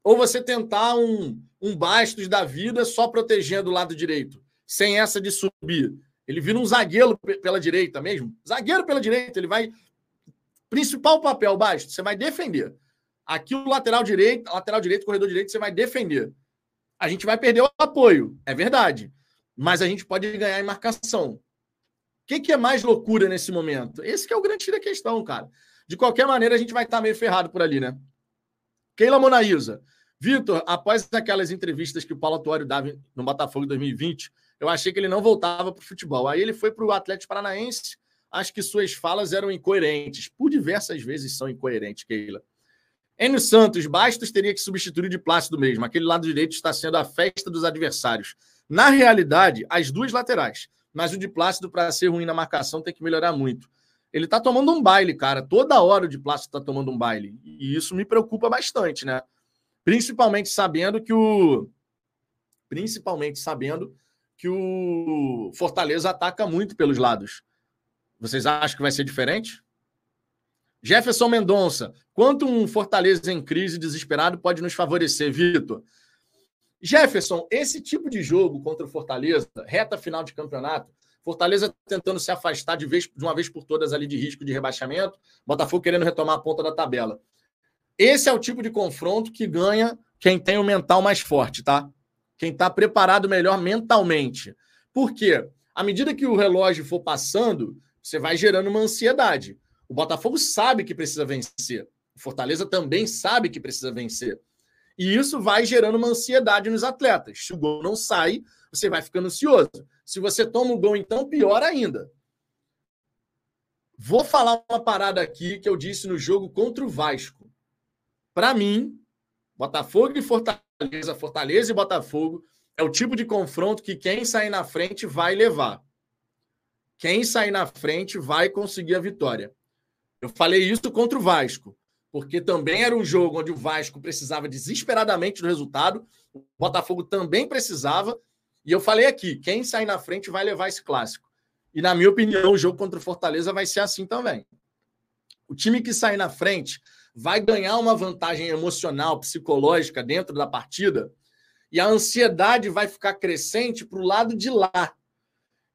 ou você tentar um, um Bastos da vida só protegendo o lado direito, sem essa de subir? Ele vira um zagueiro pela direita mesmo. Zagueiro pela direita, ele vai. Principal papel, Bastos, você vai defender. Aqui o lateral direito, lateral direito, corredor direito, você vai defender. A gente vai perder o apoio, é verdade. Mas a gente pode ganhar em marcação. O que, que é mais loucura nesse momento? Esse que é o grande da questão, cara. De qualquer maneira, a gente vai estar meio ferrado por ali, né? Keila Monaísa. Vitor, após aquelas entrevistas que o Paulo Atuário dava no Botafogo 2020, eu achei que ele não voltava para o futebol. Aí ele foi para o Atlético Paranaense. Acho que suas falas eram incoerentes. Por diversas vezes são incoerentes, Keila. Enio Santos, Bastos teria que substituir de Plácido mesmo. Aquele lado direito está sendo a festa dos adversários. Na realidade, as duas laterais. Mas o de Plácido, para ser ruim na marcação, tem que melhorar muito ele tá tomando um baile, cara. Toda hora o de plástico tá tomando um baile. E isso me preocupa bastante, né? Principalmente sabendo que o. Principalmente sabendo que o Fortaleza ataca muito pelos lados. Vocês acham que vai ser diferente? Jefferson Mendonça, quanto um Fortaleza em crise desesperado pode nos favorecer, Vitor? Jefferson, esse tipo de jogo contra o Fortaleza, reta final de campeonato, Fortaleza tentando se afastar de, vez, de uma vez por todas ali de risco de rebaixamento, Botafogo querendo retomar a ponta da tabela. Esse é o tipo de confronto que ganha quem tem o mental mais forte, tá? Quem está preparado melhor mentalmente. Por quê? À medida que o relógio for passando, você vai gerando uma ansiedade. O Botafogo sabe que precisa vencer. O Fortaleza também sabe que precisa vencer. E isso vai gerando uma ansiedade nos atletas. Se o gol não sai, você vai ficando ansioso. Se você toma um gol, então, pior ainda. Vou falar uma parada aqui que eu disse no jogo contra o Vasco. Para mim, Botafogo e Fortaleza, Fortaleza e Botafogo é o tipo de confronto que quem sair na frente vai levar. Quem sair na frente vai conseguir a vitória. Eu falei isso contra o Vasco, porque também era um jogo onde o Vasco precisava desesperadamente do resultado, o Botafogo também precisava, e eu falei aqui: quem sair na frente vai levar esse clássico. E, na minha opinião, o jogo contra o Fortaleza vai ser assim também. O time que sair na frente vai ganhar uma vantagem emocional, psicológica dentro da partida, e a ansiedade vai ficar crescente para o lado de lá.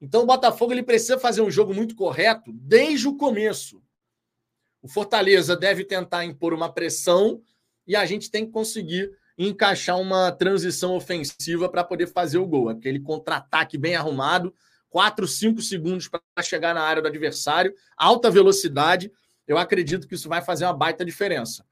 Então, o Botafogo ele precisa fazer um jogo muito correto desde o começo. O Fortaleza deve tentar impor uma pressão e a gente tem que conseguir encaixar uma transição ofensiva para poder fazer o gol. Aquele contra-ataque bem arrumado, 4, 5 segundos para chegar na área do adversário, alta velocidade. Eu acredito que isso vai fazer uma baita diferença.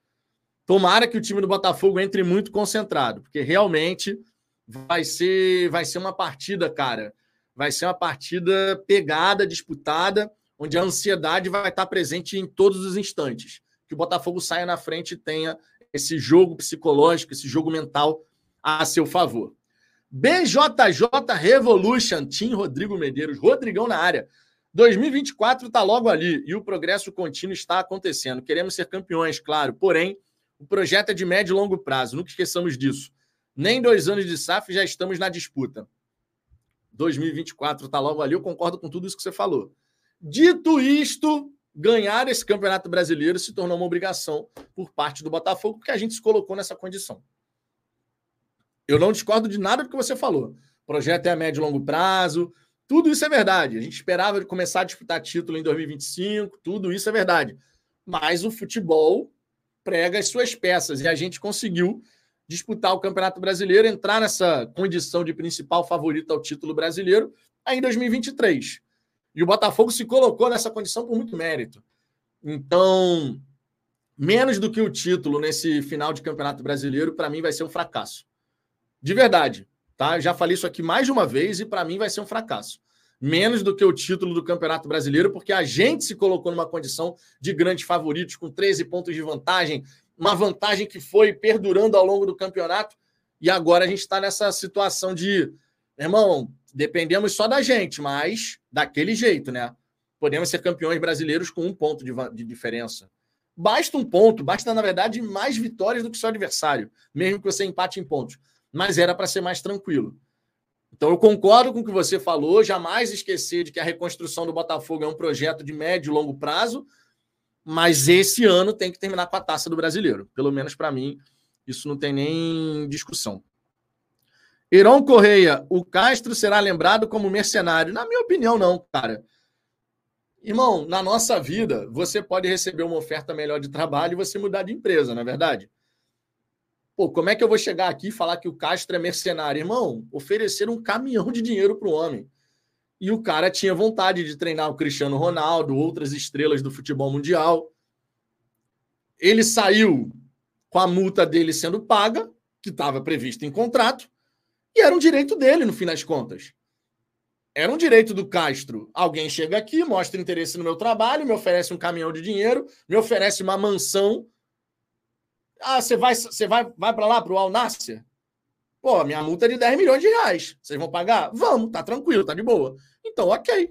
Tomara que o time do Botafogo entre muito concentrado, porque realmente vai ser, vai ser uma partida, cara. Vai ser uma partida pegada, disputada, onde a ansiedade vai estar presente em todos os instantes. Que o Botafogo saia na frente e tenha esse jogo psicológico, esse jogo mental a seu favor. BJJ Revolution, Team Rodrigo Medeiros, Rodrigão na área. 2024 está logo ali e o progresso contínuo está acontecendo. Queremos ser campeões, claro, porém, o projeto é de médio e longo prazo, nunca esqueçamos disso. Nem dois anos de SAF já estamos na disputa. 2024 está logo ali, eu concordo com tudo isso que você falou. Dito isto, ganhar esse campeonato brasileiro se tornou uma obrigação por parte do Botafogo, porque a gente se colocou nessa condição. Eu não discordo de nada do que você falou. O projeto é a médio e longo prazo, tudo isso é verdade. A gente esperava começar a disputar título em 2025, tudo isso é verdade. Mas o futebol prega as suas peças e a gente conseguiu disputar o Campeonato Brasileiro, entrar nessa condição de principal favorito ao título brasileiro aí em 2023. E o Botafogo se colocou nessa condição por muito mérito. Então, menos do que o título nesse final de Campeonato Brasileiro, para mim vai ser um fracasso. De verdade, tá? Já falei isso aqui mais de uma vez e para mim vai ser um fracasso. Menos do que o título do Campeonato Brasileiro, porque a gente se colocou numa condição de grandes favoritos, com 13 pontos de vantagem, uma vantagem que foi perdurando ao longo do campeonato, e agora a gente está nessa situação de, irmão, dependemos só da gente, mas daquele jeito, né? Podemos ser campeões brasileiros com um ponto de, de diferença. Basta um ponto, basta, na verdade, mais vitórias do que seu adversário, mesmo que você empate em pontos. Mas era para ser mais tranquilo. Então, eu concordo com o que você falou, jamais esquecer de que a reconstrução do Botafogo é um projeto de médio e longo prazo, mas esse ano tem que terminar com a taça do brasileiro. Pelo menos para mim, isso não tem nem discussão. Heron Correia, o Castro será lembrado como mercenário? Na minha opinião, não, cara. Irmão, na nossa vida, você pode receber uma oferta melhor de trabalho e você mudar de empresa, não é verdade? Pô, como é que eu vou chegar aqui e falar que o Castro é mercenário? Irmão, ofereceram um caminhão de dinheiro para o homem. E o cara tinha vontade de treinar o Cristiano Ronaldo, outras estrelas do futebol mundial. Ele saiu com a multa dele sendo paga, que estava prevista em contrato, e era um direito dele, no fim das contas. Era um direito do Castro. Alguém chega aqui, mostra interesse no meu trabalho, me oferece um caminhão de dinheiro, me oferece uma mansão. Ah, você vai, você vai, vai para lá, para o Al Nasser? Pô, minha multa é de 10 milhões de reais. Vocês vão pagar? Vamos, tá tranquilo, tá de boa. Então, ok.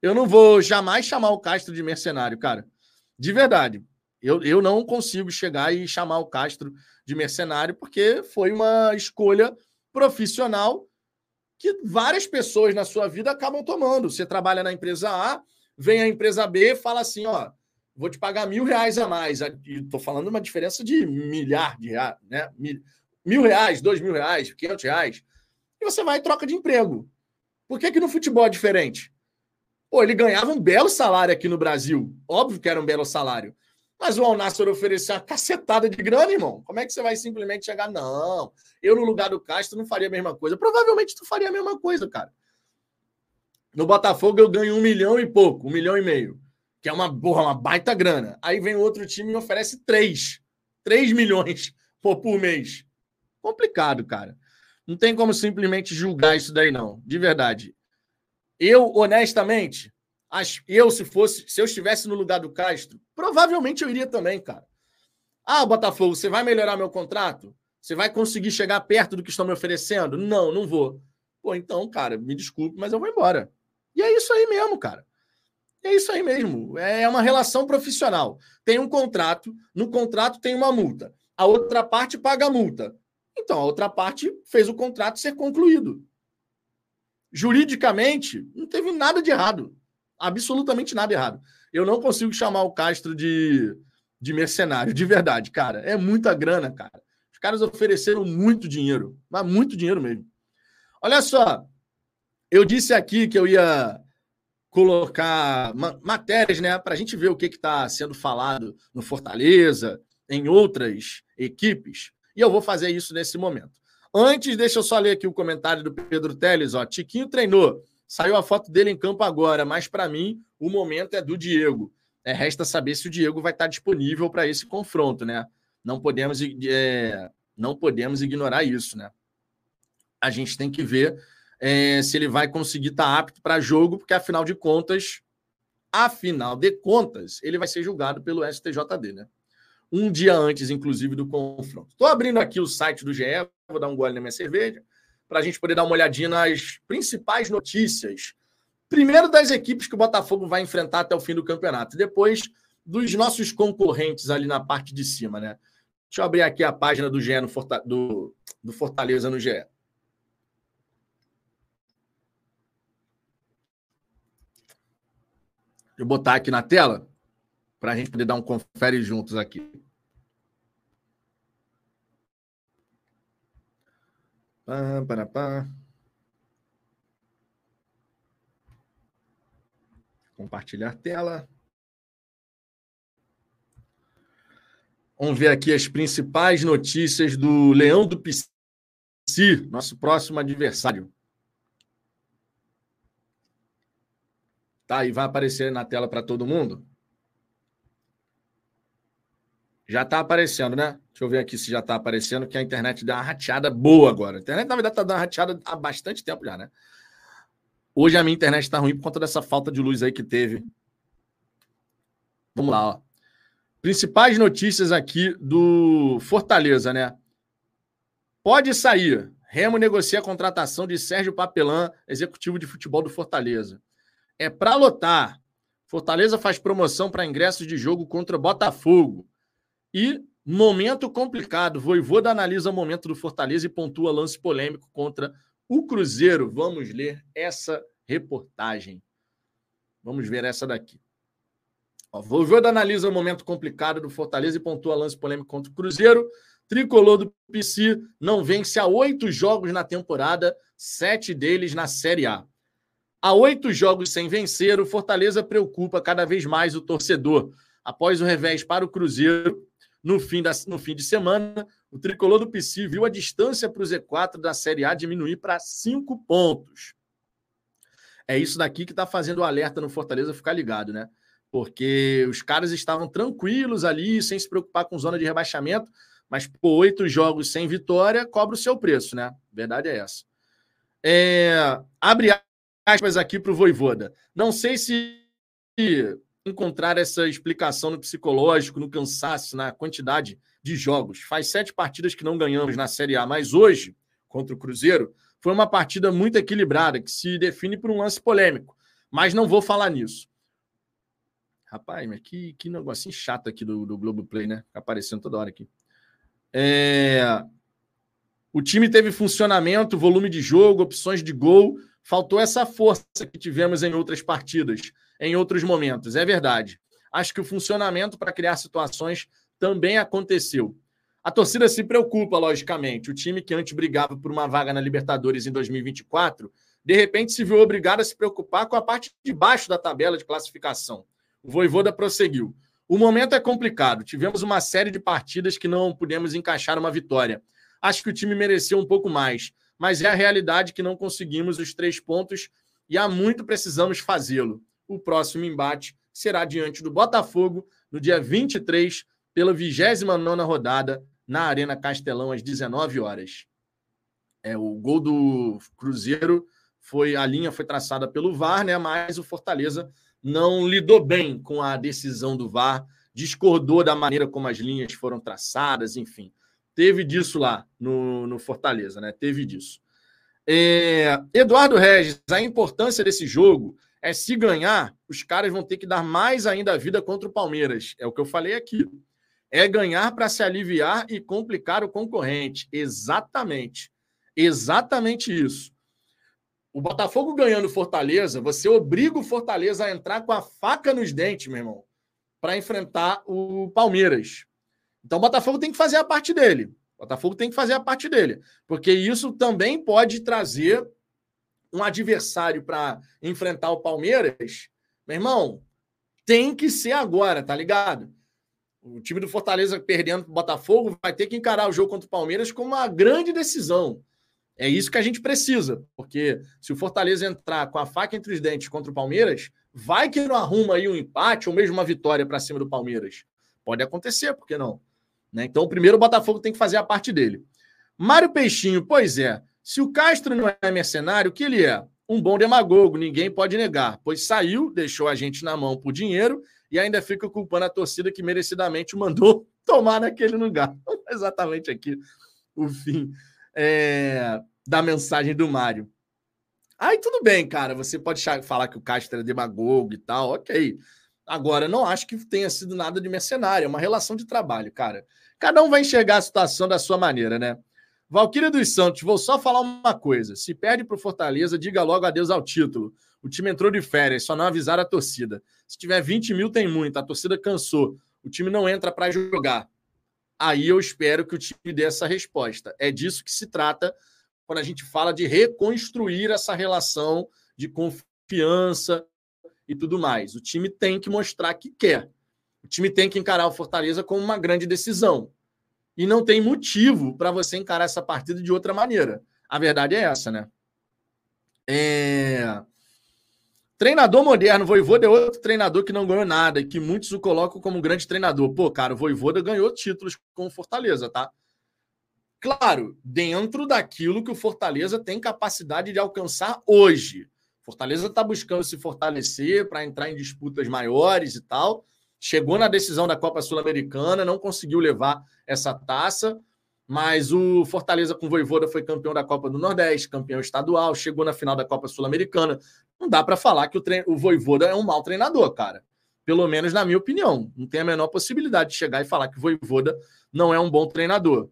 Eu não vou jamais chamar o Castro de mercenário, cara. De verdade. Eu, eu não consigo chegar e chamar o Castro de mercenário, porque foi uma escolha profissional que várias pessoas na sua vida acabam tomando. Você trabalha na empresa A, vem a empresa B fala assim: ó, vou te pagar mil reais a mais. Estou falando uma diferença de milhar de reais, né? Mil, mil reais, dois mil reais, quinhentos reais. E você vai e troca de emprego. Por que, que no futebol é diferente? Pô, ele ganhava um belo salário aqui no Brasil. Óbvio que era um belo salário. Mas o Alnasser ofereceu uma cacetada de grana, irmão. Como é que você vai simplesmente chegar? Não, eu no lugar do Castro não faria a mesma coisa. Provavelmente tu faria a mesma coisa, cara. No Botafogo eu ganho um milhão e pouco, um milhão e meio. Que é uma, porra, uma baita grana. Aí vem outro time e oferece três. Três milhões por, por mês. Complicado, cara. Não tem como simplesmente julgar isso daí, não. De verdade. Eu, honestamente, eu, se fosse, se eu estivesse no lugar do Castro, provavelmente eu iria também, cara. Ah, Botafogo, você vai melhorar meu contrato? Você vai conseguir chegar perto do que estão me oferecendo? Não, não vou. Pô, então, cara, me desculpe, mas eu vou embora. E é isso aí mesmo, cara. É isso aí mesmo. É uma relação profissional. Tem um contrato, no contrato tem uma multa. A outra parte paga a multa. Então, a outra parte fez o contrato ser concluído. Juridicamente, não teve nada de errado absolutamente nada errado. Eu não consigo chamar o Castro de, de mercenário, de verdade, cara. É muita grana, cara. Os caras ofereceram muito dinheiro, mas muito dinheiro mesmo. Olha só, eu disse aqui que eu ia colocar matérias, né, para a gente ver o que está sendo falado no Fortaleza, em outras equipes, e eu vou fazer isso nesse momento. Antes, deixa eu só ler aqui o comentário do Pedro Teles, ó. Tiquinho treinou Saiu a foto dele em campo agora, mas para mim o momento é do Diego. É, resta saber se o Diego vai estar disponível para esse confronto, né? Não podemos, é, não podemos ignorar isso, né? A gente tem que ver é, se ele vai conseguir estar apto para jogo, porque afinal de contas, afinal de contas, ele vai ser julgado pelo STJD, né? Um dia antes, inclusive, do confronto. Estou abrindo aqui o site do GE, vou dar um gole na minha cerveja para a gente poder dar uma olhadinha nas principais notícias. Primeiro das equipes que o Botafogo vai enfrentar até o fim do campeonato, depois dos nossos concorrentes ali na parte de cima, né? Deixa eu abrir aqui a página do GE no Forta, do, do Fortaleza no GE. Eu botar aqui na tela para a gente poder dar um confere juntos aqui. Pá, para, pá. Compartilhar tela. Vamos ver aqui as principais notícias do Leão do Pici, nosso próximo adversário. Tá, e vai aparecer na tela para todo mundo? Já está aparecendo, né? Deixa eu ver aqui se já está aparecendo, que a internet deu uma rateada boa agora. A internet, na verdade, está dando uma rateada há bastante tempo já, né? Hoje a minha internet está ruim por conta dessa falta de luz aí que teve. Vamos lá, ó. Principais notícias aqui do Fortaleza, né? Pode sair. Remo negocia a contratação de Sérgio Papelã, executivo de futebol do Fortaleza. É para lotar. Fortaleza faz promoção para ingressos de jogo contra Botafogo. E momento complicado. Voivoda analisa o momento do Fortaleza e pontua lance polêmico contra o Cruzeiro. Vamos ler essa reportagem. Vamos ver essa daqui. Ó, Voivoda analisa o momento complicado do Fortaleza e pontua lance polêmico contra o Cruzeiro. Tricolor do PC não vence há oito jogos na temporada, sete deles na Série A. Há oito jogos sem vencer, o Fortaleza preocupa cada vez mais o torcedor. Após o revés para o Cruzeiro, no fim, da, no fim de semana, o tricolor do PC viu a distância para o Z4 da Série A diminuir para cinco pontos. É isso daqui que está fazendo o alerta no Fortaleza ficar ligado, né? Porque os caras estavam tranquilos ali, sem se preocupar com zona de rebaixamento, mas por oito jogos sem vitória, cobra o seu preço, né? Verdade é essa. É, abre aspas aqui para o Voivoda. Não sei se encontrar essa explicação no psicológico, no cansaço, na quantidade de jogos. Faz sete partidas que não ganhamos na Série A, mas hoje, contra o Cruzeiro, foi uma partida muito equilibrada, que se define por um lance polêmico. Mas não vou falar nisso. Rapaz, mas que, que negocinho chato aqui do, do Globoplay, né? Aparecendo toda hora aqui. É... O time teve funcionamento, volume de jogo, opções de gol. Faltou essa força que tivemos em outras partidas, em outros momentos. É verdade. Acho que o funcionamento para criar situações também aconteceu. A torcida se preocupa, logicamente. O time que antes brigava por uma vaga na Libertadores em 2024, de repente se viu obrigado a se preocupar com a parte de baixo da tabela de classificação. O Voivoda prosseguiu. O momento é complicado. Tivemos uma série de partidas que não pudemos encaixar uma vitória. Acho que o time mereceu um pouco mais, mas é a realidade que não conseguimos os três pontos e há muito precisamos fazê-lo. O próximo embate será diante do Botafogo no dia 23, pela 29 rodada, na Arena Castelão, às 19 horas. É, o gol do Cruzeiro foi a linha foi traçada pelo VAR, né? Mas o Fortaleza não lidou bem com a decisão do VAR, discordou da maneira como as linhas foram traçadas, enfim. Teve disso lá no, no Fortaleza, né? Teve disso. É, Eduardo Regis, a importância desse jogo é se ganhar, os caras vão ter que dar mais ainda a vida contra o Palmeiras. É o que eu falei aqui. É ganhar para se aliviar e complicar o concorrente. Exatamente. Exatamente isso. O Botafogo ganhando Fortaleza, você obriga o Fortaleza a entrar com a faca nos dentes, meu irmão, para enfrentar o Palmeiras. Então o Botafogo tem que fazer a parte dele. O Botafogo tem que fazer a parte dele, porque isso também pode trazer um adversário para enfrentar o Palmeiras. Meu irmão, tem que ser agora, tá ligado? O time do Fortaleza perdendo para o Botafogo vai ter que encarar o jogo contra o Palmeiras como uma grande decisão. É isso que a gente precisa, porque se o Fortaleza entrar com a faca entre os dentes contra o Palmeiras, vai que não arruma aí um empate ou mesmo uma vitória para cima do Palmeiras. Pode acontecer, por que não? Né? Então, primeiro o Botafogo tem que fazer a parte dele. Mário Peixinho, pois é, se o Castro não é mercenário, o que ele é? Um bom demagogo, ninguém pode negar, pois saiu, deixou a gente na mão por dinheiro e ainda fica culpando a torcida que merecidamente mandou tomar naquele lugar. Exatamente aqui o fim é, da mensagem do Mário. Aí tudo bem, cara. Você pode falar que o Castro é demagogo e tal, ok. Agora, não acho que tenha sido nada de mercenário, é uma relação de trabalho, cara. Cada um vai enxergar a situação da sua maneira, né? Valquíria dos Santos, vou só falar uma coisa. Se perde para o Fortaleza, diga logo adeus ao título. O time entrou de férias, só não avisar a torcida. Se tiver 20 mil, tem muito. A torcida cansou. O time não entra para jogar aí eu espero que o time dê essa resposta. É disso que se trata quando a gente fala de reconstruir essa relação de confiança e tudo mais. O time tem que mostrar que quer. O time tem que encarar o Fortaleza como uma grande decisão. E não tem motivo para você encarar essa partida de outra maneira. A verdade é essa, né? É... Treinador moderno, Voivoda é outro treinador que não ganhou nada e que muitos o colocam como grande treinador. Pô, cara, o Voivoda ganhou títulos com o Fortaleza, tá? Claro, dentro daquilo que o Fortaleza tem capacidade de alcançar hoje. Fortaleza está buscando se fortalecer para entrar em disputas maiores e tal. Chegou na decisão da Copa Sul-Americana, não conseguiu levar essa taça. Mas o Fortaleza com o Voivoda foi campeão da Copa do Nordeste, campeão estadual, chegou na final da Copa Sul-Americana. Não dá para falar que o, trein... o Voivoda é um mau treinador, cara. Pelo menos na minha opinião. Não tem a menor possibilidade de chegar e falar que o Voivoda não é um bom treinador.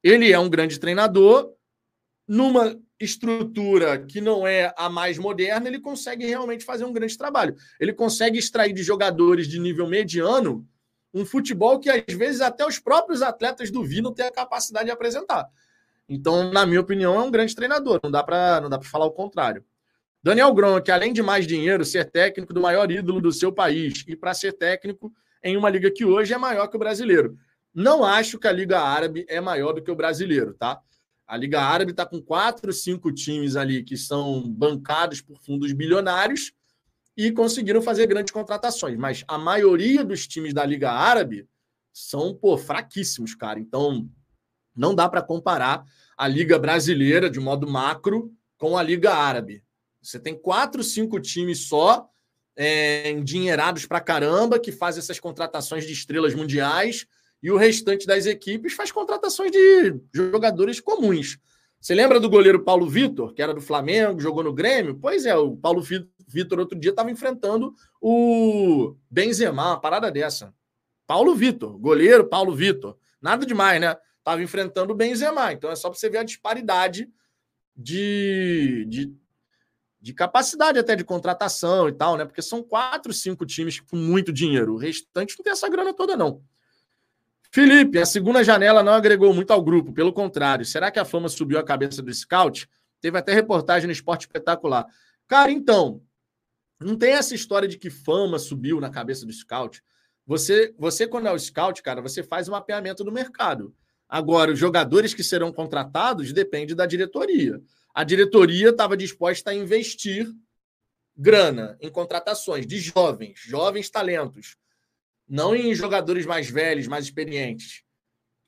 Ele é um grande treinador, numa estrutura que não é a mais moderna, ele consegue realmente fazer um grande trabalho. Ele consegue extrair de jogadores de nível mediano um futebol que às vezes até os próprios atletas duvidam ter a capacidade de apresentar. Então, na minha opinião, é um grande treinador, não dá para não dá para falar o contrário. Daniel Gron, que além de mais dinheiro, ser técnico do maior ídolo do seu país e para ser técnico em uma liga que hoje é maior que o brasileiro. Não acho que a Liga Árabe é maior do que o brasileiro, tá? A Liga Árabe está com quatro, cinco times ali que são bancados por fundos bilionários e conseguiram fazer grandes contratações. Mas a maioria dos times da Liga Árabe são pô, fraquíssimos, cara. Então não dá para comparar a Liga Brasileira de modo macro com a Liga Árabe. Você tem quatro, cinco times só, é, endinheirados para caramba, que fazem essas contratações de estrelas mundiais, e o restante das equipes faz contratações de jogadores comuns. Você lembra do goleiro Paulo Vitor, que era do Flamengo, jogou no Grêmio? Pois é, o Paulo Vitor outro dia estava enfrentando o Benzema, uma parada dessa. Paulo Vitor, goleiro Paulo Vitor. Nada demais, né? Estava enfrentando o Benzema. Então é só para você ver a disparidade de, de, de, capacidade até de contratação e tal, né? Porque são quatro, cinco times com muito dinheiro. O restante não tem essa grana toda, não. Felipe, a segunda janela não agregou muito ao grupo, pelo contrário. Será que a fama subiu a cabeça do scout? Teve até reportagem no Esporte Espetacular. Cara, então, não tem essa história de que fama subiu na cabeça do scout. Você, você quando é o scout, cara, você faz o mapeamento do mercado. Agora, os jogadores que serão contratados depende da diretoria. A diretoria estava disposta a investir grana em contratações de jovens, jovens talentos, não em jogadores mais velhos, mais experientes.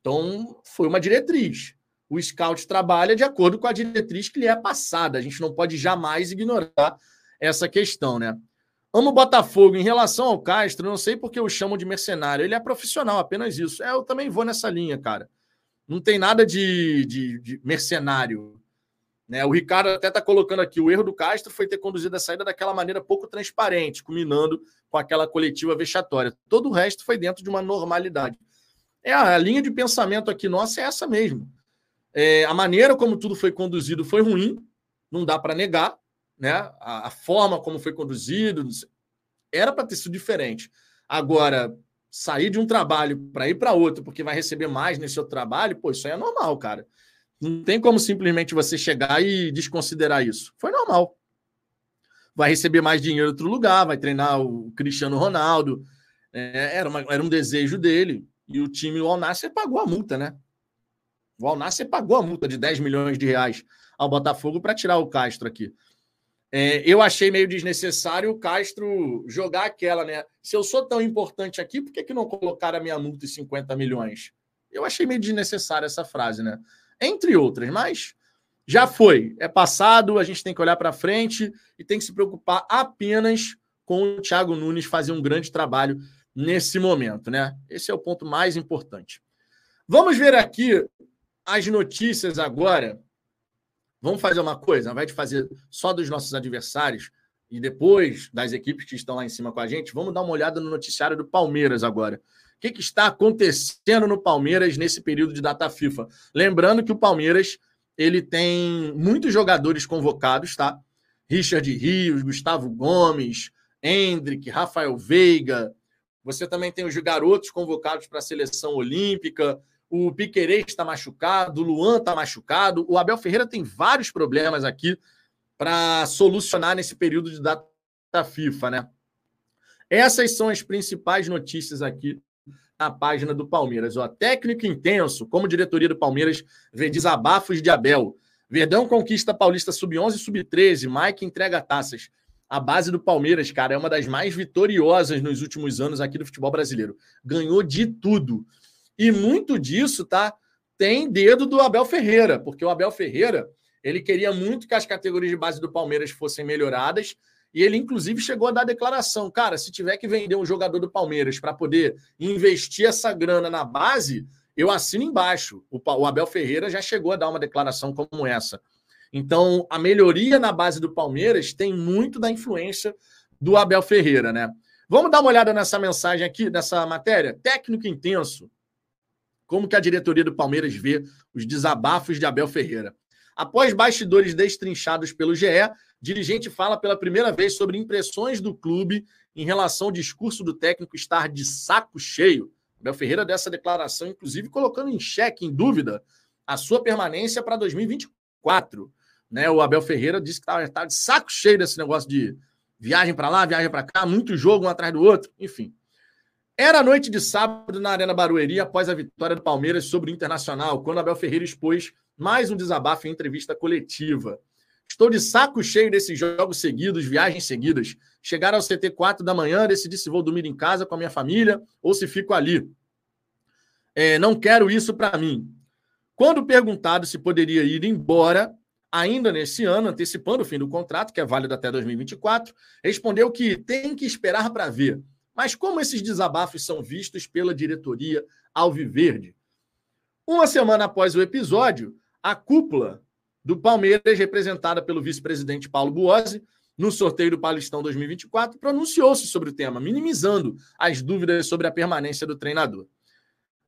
Então, foi uma diretriz. O scout trabalha de acordo com a diretriz que lhe é passada. A gente não pode jamais ignorar essa questão, né? Amo Botafogo. Em relação ao Castro, não sei porque o chamam de mercenário. Ele é profissional, apenas isso. É, eu também vou nessa linha, cara. Não tem nada de, de, de mercenário. Né? O Ricardo até está colocando aqui: o erro do Castro foi ter conduzido a saída daquela maneira pouco transparente, culminando com aquela coletiva vexatória. Todo o resto foi dentro de uma normalidade. É, a linha de pensamento aqui nossa é essa mesmo. É, a maneira como tudo foi conduzido foi ruim, não dá para negar né? A, a, forma como foi conduzido era para ter sido diferente. Agora, sair de um trabalho para ir para outro porque vai receber mais nesse outro trabalho, pô, isso aí é normal, cara. Não tem como simplesmente você chegar e desconsiderar isso. Foi normal. Vai receber mais dinheiro em outro lugar, vai treinar o Cristiano Ronaldo. É, era, uma, era um desejo dele. E o time, o Alnasser, pagou a multa, né? O Alnasser pagou a multa de 10 milhões de reais ao Botafogo para tirar o Castro aqui. É, eu achei meio desnecessário o Castro jogar aquela, né? Se eu sou tão importante aqui, por que, que não colocaram a minha multa em 50 milhões? Eu achei meio desnecessária essa frase, né? Entre outras, mas já foi. É passado, a gente tem que olhar para frente e tem que se preocupar apenas com o Thiago Nunes fazer um grande trabalho nesse momento, né? Esse é o ponto mais importante. Vamos ver aqui as notícias agora Vamos fazer uma coisa, ao invés de fazer só dos nossos adversários e depois das equipes que estão lá em cima com a gente, vamos dar uma olhada no noticiário do Palmeiras agora. O que, que está acontecendo no Palmeiras nesse período de data FIFA? Lembrando que o Palmeiras ele tem muitos jogadores convocados, tá? Richard Rios, Gustavo Gomes, Hendrick, Rafael Veiga. Você também tem os garotos convocados para a seleção olímpica o Piquerez está machucado, o Luan está machucado, o Abel Ferreira tem vários problemas aqui para solucionar nesse período de data FIFA, né? Essas são as principais notícias aqui na página do Palmeiras. Ó, técnico intenso, como diretoria do Palmeiras vê desabafos de Abel. Verdão conquista Paulista sub-11 e sub-13. Mike entrega taças. A base do Palmeiras, cara, é uma das mais vitoriosas nos últimos anos aqui do futebol brasileiro. Ganhou de tudo. E muito disso, tá? Tem dedo do Abel Ferreira, porque o Abel Ferreira, ele queria muito que as categorias de base do Palmeiras fossem melhoradas, e ele inclusive chegou a dar declaração, cara, se tiver que vender um jogador do Palmeiras para poder investir essa grana na base, eu assino embaixo. O, Abel Ferreira já chegou a dar uma declaração como essa. Então, a melhoria na base do Palmeiras tem muito da influência do Abel Ferreira, né? Vamos dar uma olhada nessa mensagem aqui, nessa matéria? Técnico intenso. Como que a diretoria do Palmeiras vê os desabafos de Abel Ferreira? Após bastidores destrinchados pelo GE, dirigente fala pela primeira vez sobre impressões do clube em relação ao discurso do técnico estar de saco cheio. Abel Ferreira dessa declaração, inclusive colocando em xeque, em dúvida, a sua permanência para 2024. Né? O Abel Ferreira disse que estava tá de saco cheio desse negócio de viagem para lá, viagem para cá, muito jogo um atrás do outro, enfim. Era noite de sábado na Arena Barueri após a vitória do Palmeiras sobre o Internacional, quando Abel Ferreira expôs mais um desabafo em entrevista coletiva. Estou de saco cheio desses jogos seguidos, viagens seguidas. Chegar ao CT 4 da manhã, decidir se vou dormir em casa com a minha família ou se fico ali. É, não quero isso para mim. Quando perguntado se poderia ir embora, ainda nesse ano, antecipando o fim do contrato, que é válido até 2024, respondeu que tem que esperar para ver. Mas como esses desabafos são vistos pela diretoria Alviverde? Uma semana após o episódio, a cúpula do Palmeiras, representada pelo vice-presidente Paulo Buozzi, no sorteio do Paulistão 2024, pronunciou-se sobre o tema, minimizando as dúvidas sobre a permanência do treinador.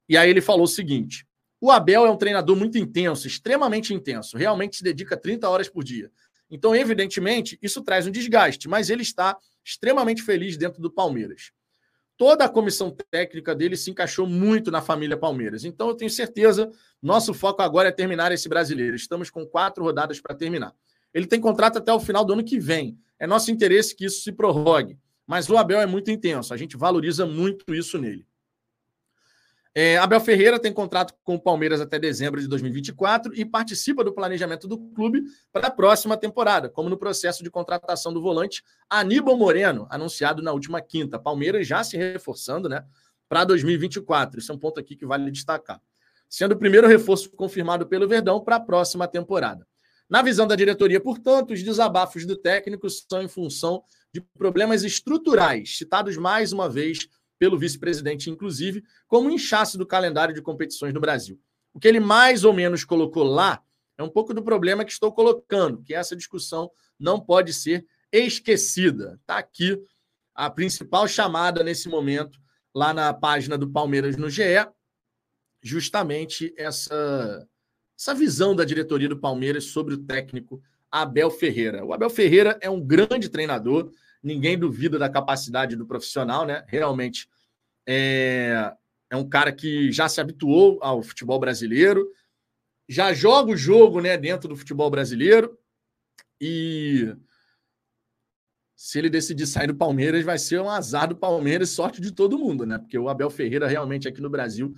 E aí ele falou o seguinte: o Abel é um treinador muito intenso, extremamente intenso, realmente se dedica 30 horas por dia. Então, evidentemente, isso traz um desgaste, mas ele está extremamente feliz dentro do Palmeiras toda a comissão técnica dele se encaixou muito na família Palmeiras. Então, eu tenho certeza, nosso foco agora é terminar esse brasileiro. Estamos com quatro rodadas para terminar. Ele tem contrato até o final do ano que vem. É nosso interesse que isso se prorrogue. Mas o Abel é muito intenso, a gente valoriza muito isso nele. É, Abel Ferreira tem contrato com o Palmeiras até dezembro de 2024 e participa do planejamento do clube para a próxima temporada, como no processo de contratação do volante Aníbal Moreno, anunciado na última quinta. Palmeiras já se reforçando né, para 2024. Isso é um ponto aqui que vale destacar. Sendo o primeiro reforço confirmado pelo Verdão para a próxima temporada. Na visão da diretoria, portanto, os desabafos do técnico são em função de problemas estruturais, citados mais uma vez pelo vice-presidente, inclusive, como inchaço do calendário de competições no Brasil. O que ele mais ou menos colocou lá é um pouco do problema que estou colocando, que essa discussão não pode ser esquecida. Está aqui a principal chamada nesse momento, lá na página do Palmeiras no GE, justamente essa, essa visão da diretoria do Palmeiras sobre o técnico Abel Ferreira. O Abel Ferreira é um grande treinador, ninguém duvida da capacidade do profissional, né? Realmente é, é um cara que já se habituou ao futebol brasileiro, já joga o jogo né, dentro do futebol brasileiro e se ele decidir sair do Palmeiras, vai ser um azar do Palmeiras, sorte de todo mundo, né? Porque o Abel Ferreira realmente aqui no Brasil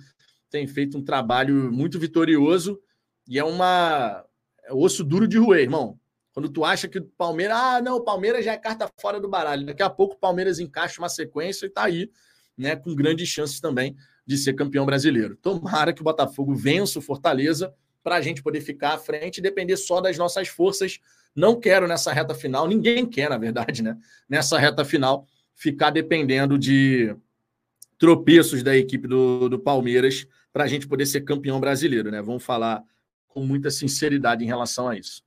tem feito um trabalho muito vitorioso e é uma é osso duro de roer, irmão. Quando tu acha que o Palmeiras, ah, não, o Palmeiras já é carta fora do baralho. Daqui a pouco o Palmeiras encaixa uma sequência e tá aí, né, com grandes chances também de ser campeão brasileiro. Tomara que o Botafogo vença o Fortaleza para a gente poder ficar à frente e depender só das nossas forças. Não quero nessa reta final, ninguém quer, na verdade, né? Nessa reta final, ficar dependendo de tropeços da equipe do, do Palmeiras para a gente poder ser campeão brasileiro, né? Vamos falar com muita sinceridade em relação a isso.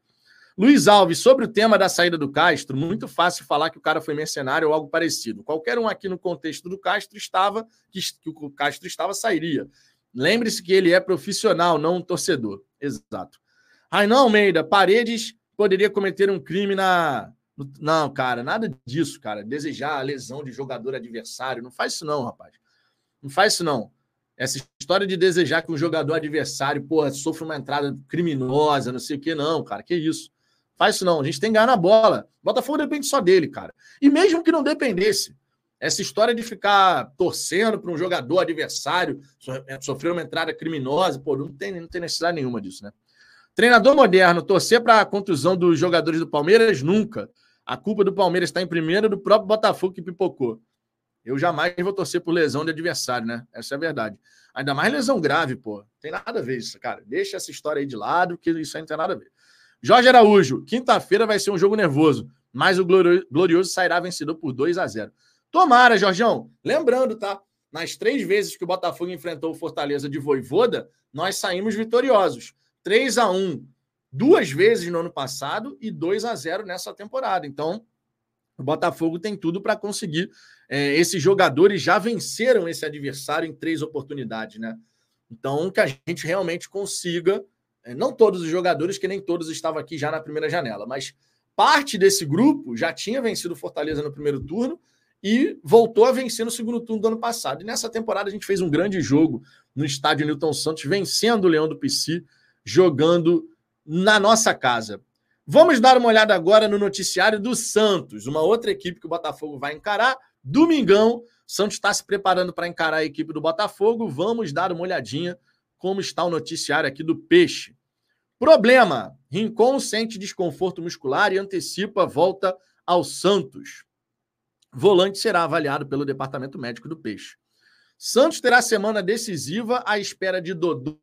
Luiz Alves, sobre o tema da saída do Castro, muito fácil falar que o cara foi mercenário ou algo parecido. Qualquer um aqui no contexto do Castro estava, que, que o Castro estava, sairia. Lembre-se que ele é profissional, não um torcedor. Exato. Rainan Almeida, Paredes poderia cometer um crime na. Não, cara, nada disso, cara. Desejar a lesão de jogador adversário. Não faz isso, não, rapaz. Não faz isso, não. Essa história de desejar que um jogador adversário, porra, sofra uma entrada criminosa, não sei o quê, não, cara. Que isso. Faz isso não. A gente tem que ganhar na bola. Botafogo depende só dele, cara. E mesmo que não dependesse, essa história de ficar torcendo para um jogador adversário é, sofrer uma entrada criminosa, pô, não tem, não tem necessidade nenhuma disso, né? Treinador moderno, torcer para a contusão dos jogadores do Palmeiras, nunca. A culpa do Palmeiras está em primeiro do próprio Botafogo que pipocou. Eu jamais vou torcer por lesão de adversário, né? Essa é a verdade. Ainda mais lesão grave, pô. Tem nada a ver isso, cara. Deixa essa história aí de lado, que isso aí não tem nada a ver. Jorge Araújo, quinta-feira vai ser um jogo nervoso, mas o Glorioso sairá vencedor por 2 a 0 Tomara, Jorgeão. Lembrando, tá? nas três vezes que o Botafogo enfrentou o Fortaleza de Voivoda, nós saímos vitoriosos. 3 a 1 duas vezes no ano passado e 2 a 0 nessa temporada. Então, o Botafogo tem tudo para conseguir. É, esses jogadores já venceram esse adversário em três oportunidades, né? Então, que a gente realmente consiga, não todos os jogadores, que nem todos estavam aqui já na primeira janela, mas parte desse grupo já tinha vencido Fortaleza no primeiro turno e voltou a vencer no segundo turno do ano passado. E nessa temporada a gente fez um grande jogo no estádio Newton Santos, vencendo o Leão do Pici, jogando na nossa casa. Vamos dar uma olhada agora no noticiário do Santos, uma outra equipe que o Botafogo vai encarar. Domingão, Santos está se preparando para encarar a equipe do Botafogo. Vamos dar uma olhadinha como está o noticiário aqui do Peixe. Problema: Rincon sente desconforto muscular e antecipa a volta ao Santos. Volante será avaliado pelo departamento médico do Peixe. Santos terá semana decisiva à espera de Dodô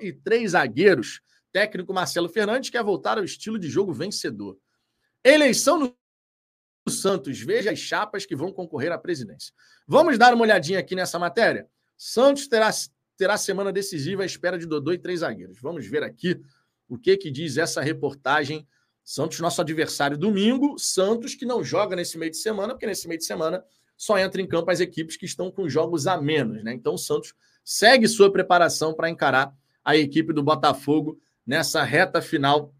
e três zagueiros Técnico Marcelo Fernandes quer voltar ao estilo de jogo vencedor. Eleição no Santos. Veja as chapas que vão concorrer à presidência. Vamos dar uma olhadinha aqui nessa matéria? Santos terá, terá semana decisiva à espera de Dodô e três zagueiros. Vamos ver aqui o que, que diz essa reportagem. Santos, nosso adversário domingo. Santos que não joga nesse meio de semana, porque nesse meio de semana só entra em campo as equipes que estão com jogos a menos. Né? Então o Santos segue sua preparação para encarar a equipe do Botafogo nessa reta final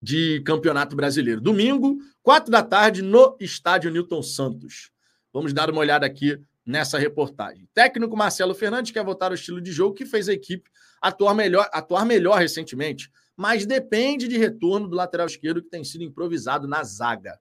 de Campeonato Brasileiro. Domingo, quatro da tarde, no estádio Newton Santos. Vamos dar uma olhada aqui nessa reportagem. Técnico Marcelo Fernandes quer voltar ao estilo de jogo que fez a equipe atuar melhor, atuar melhor recentemente, mas depende de retorno do lateral esquerdo que tem sido improvisado na zaga.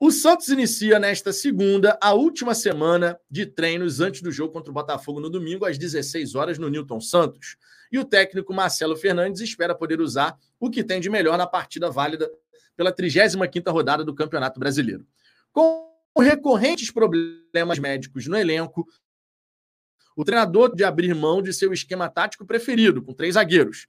O Santos inicia nesta segunda a última semana de treinos antes do jogo contra o Botafogo no domingo, às 16 horas, no Newton Santos. E o técnico Marcelo Fernandes espera poder usar o que tem de melhor na partida válida pela 35ª rodada do Campeonato Brasileiro. Com recorrentes problemas médicos no elenco, o treinador de abrir mão de seu esquema tático preferido, com três zagueiros.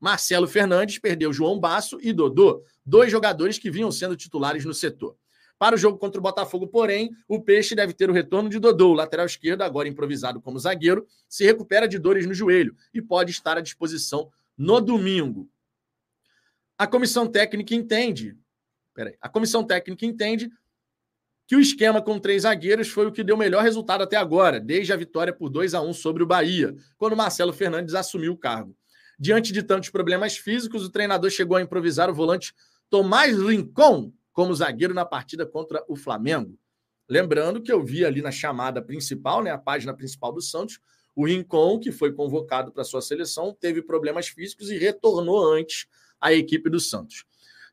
Marcelo Fernandes perdeu João Basso e Dodô, dois jogadores que vinham sendo titulares no setor. Para o jogo contra o Botafogo, porém, o Peixe deve ter o retorno de Dodô, lateral esquerdo, agora improvisado como zagueiro, se recupera de dores no joelho e pode estar à disposição no domingo. A comissão técnica entende. Peraí, a comissão técnica entende que o esquema com três zagueiros foi o que deu melhor resultado até agora, desde a vitória por 2 a 1 sobre o Bahia, quando Marcelo Fernandes assumiu o cargo. Diante de tantos problemas físicos, o treinador chegou a improvisar o volante Tomás Rincon como zagueiro na partida contra o Flamengo. Lembrando que eu vi ali na chamada principal, né, a página principal do Santos, o Rincon, que foi convocado para sua seleção, teve problemas físicos e retornou antes à equipe do Santos.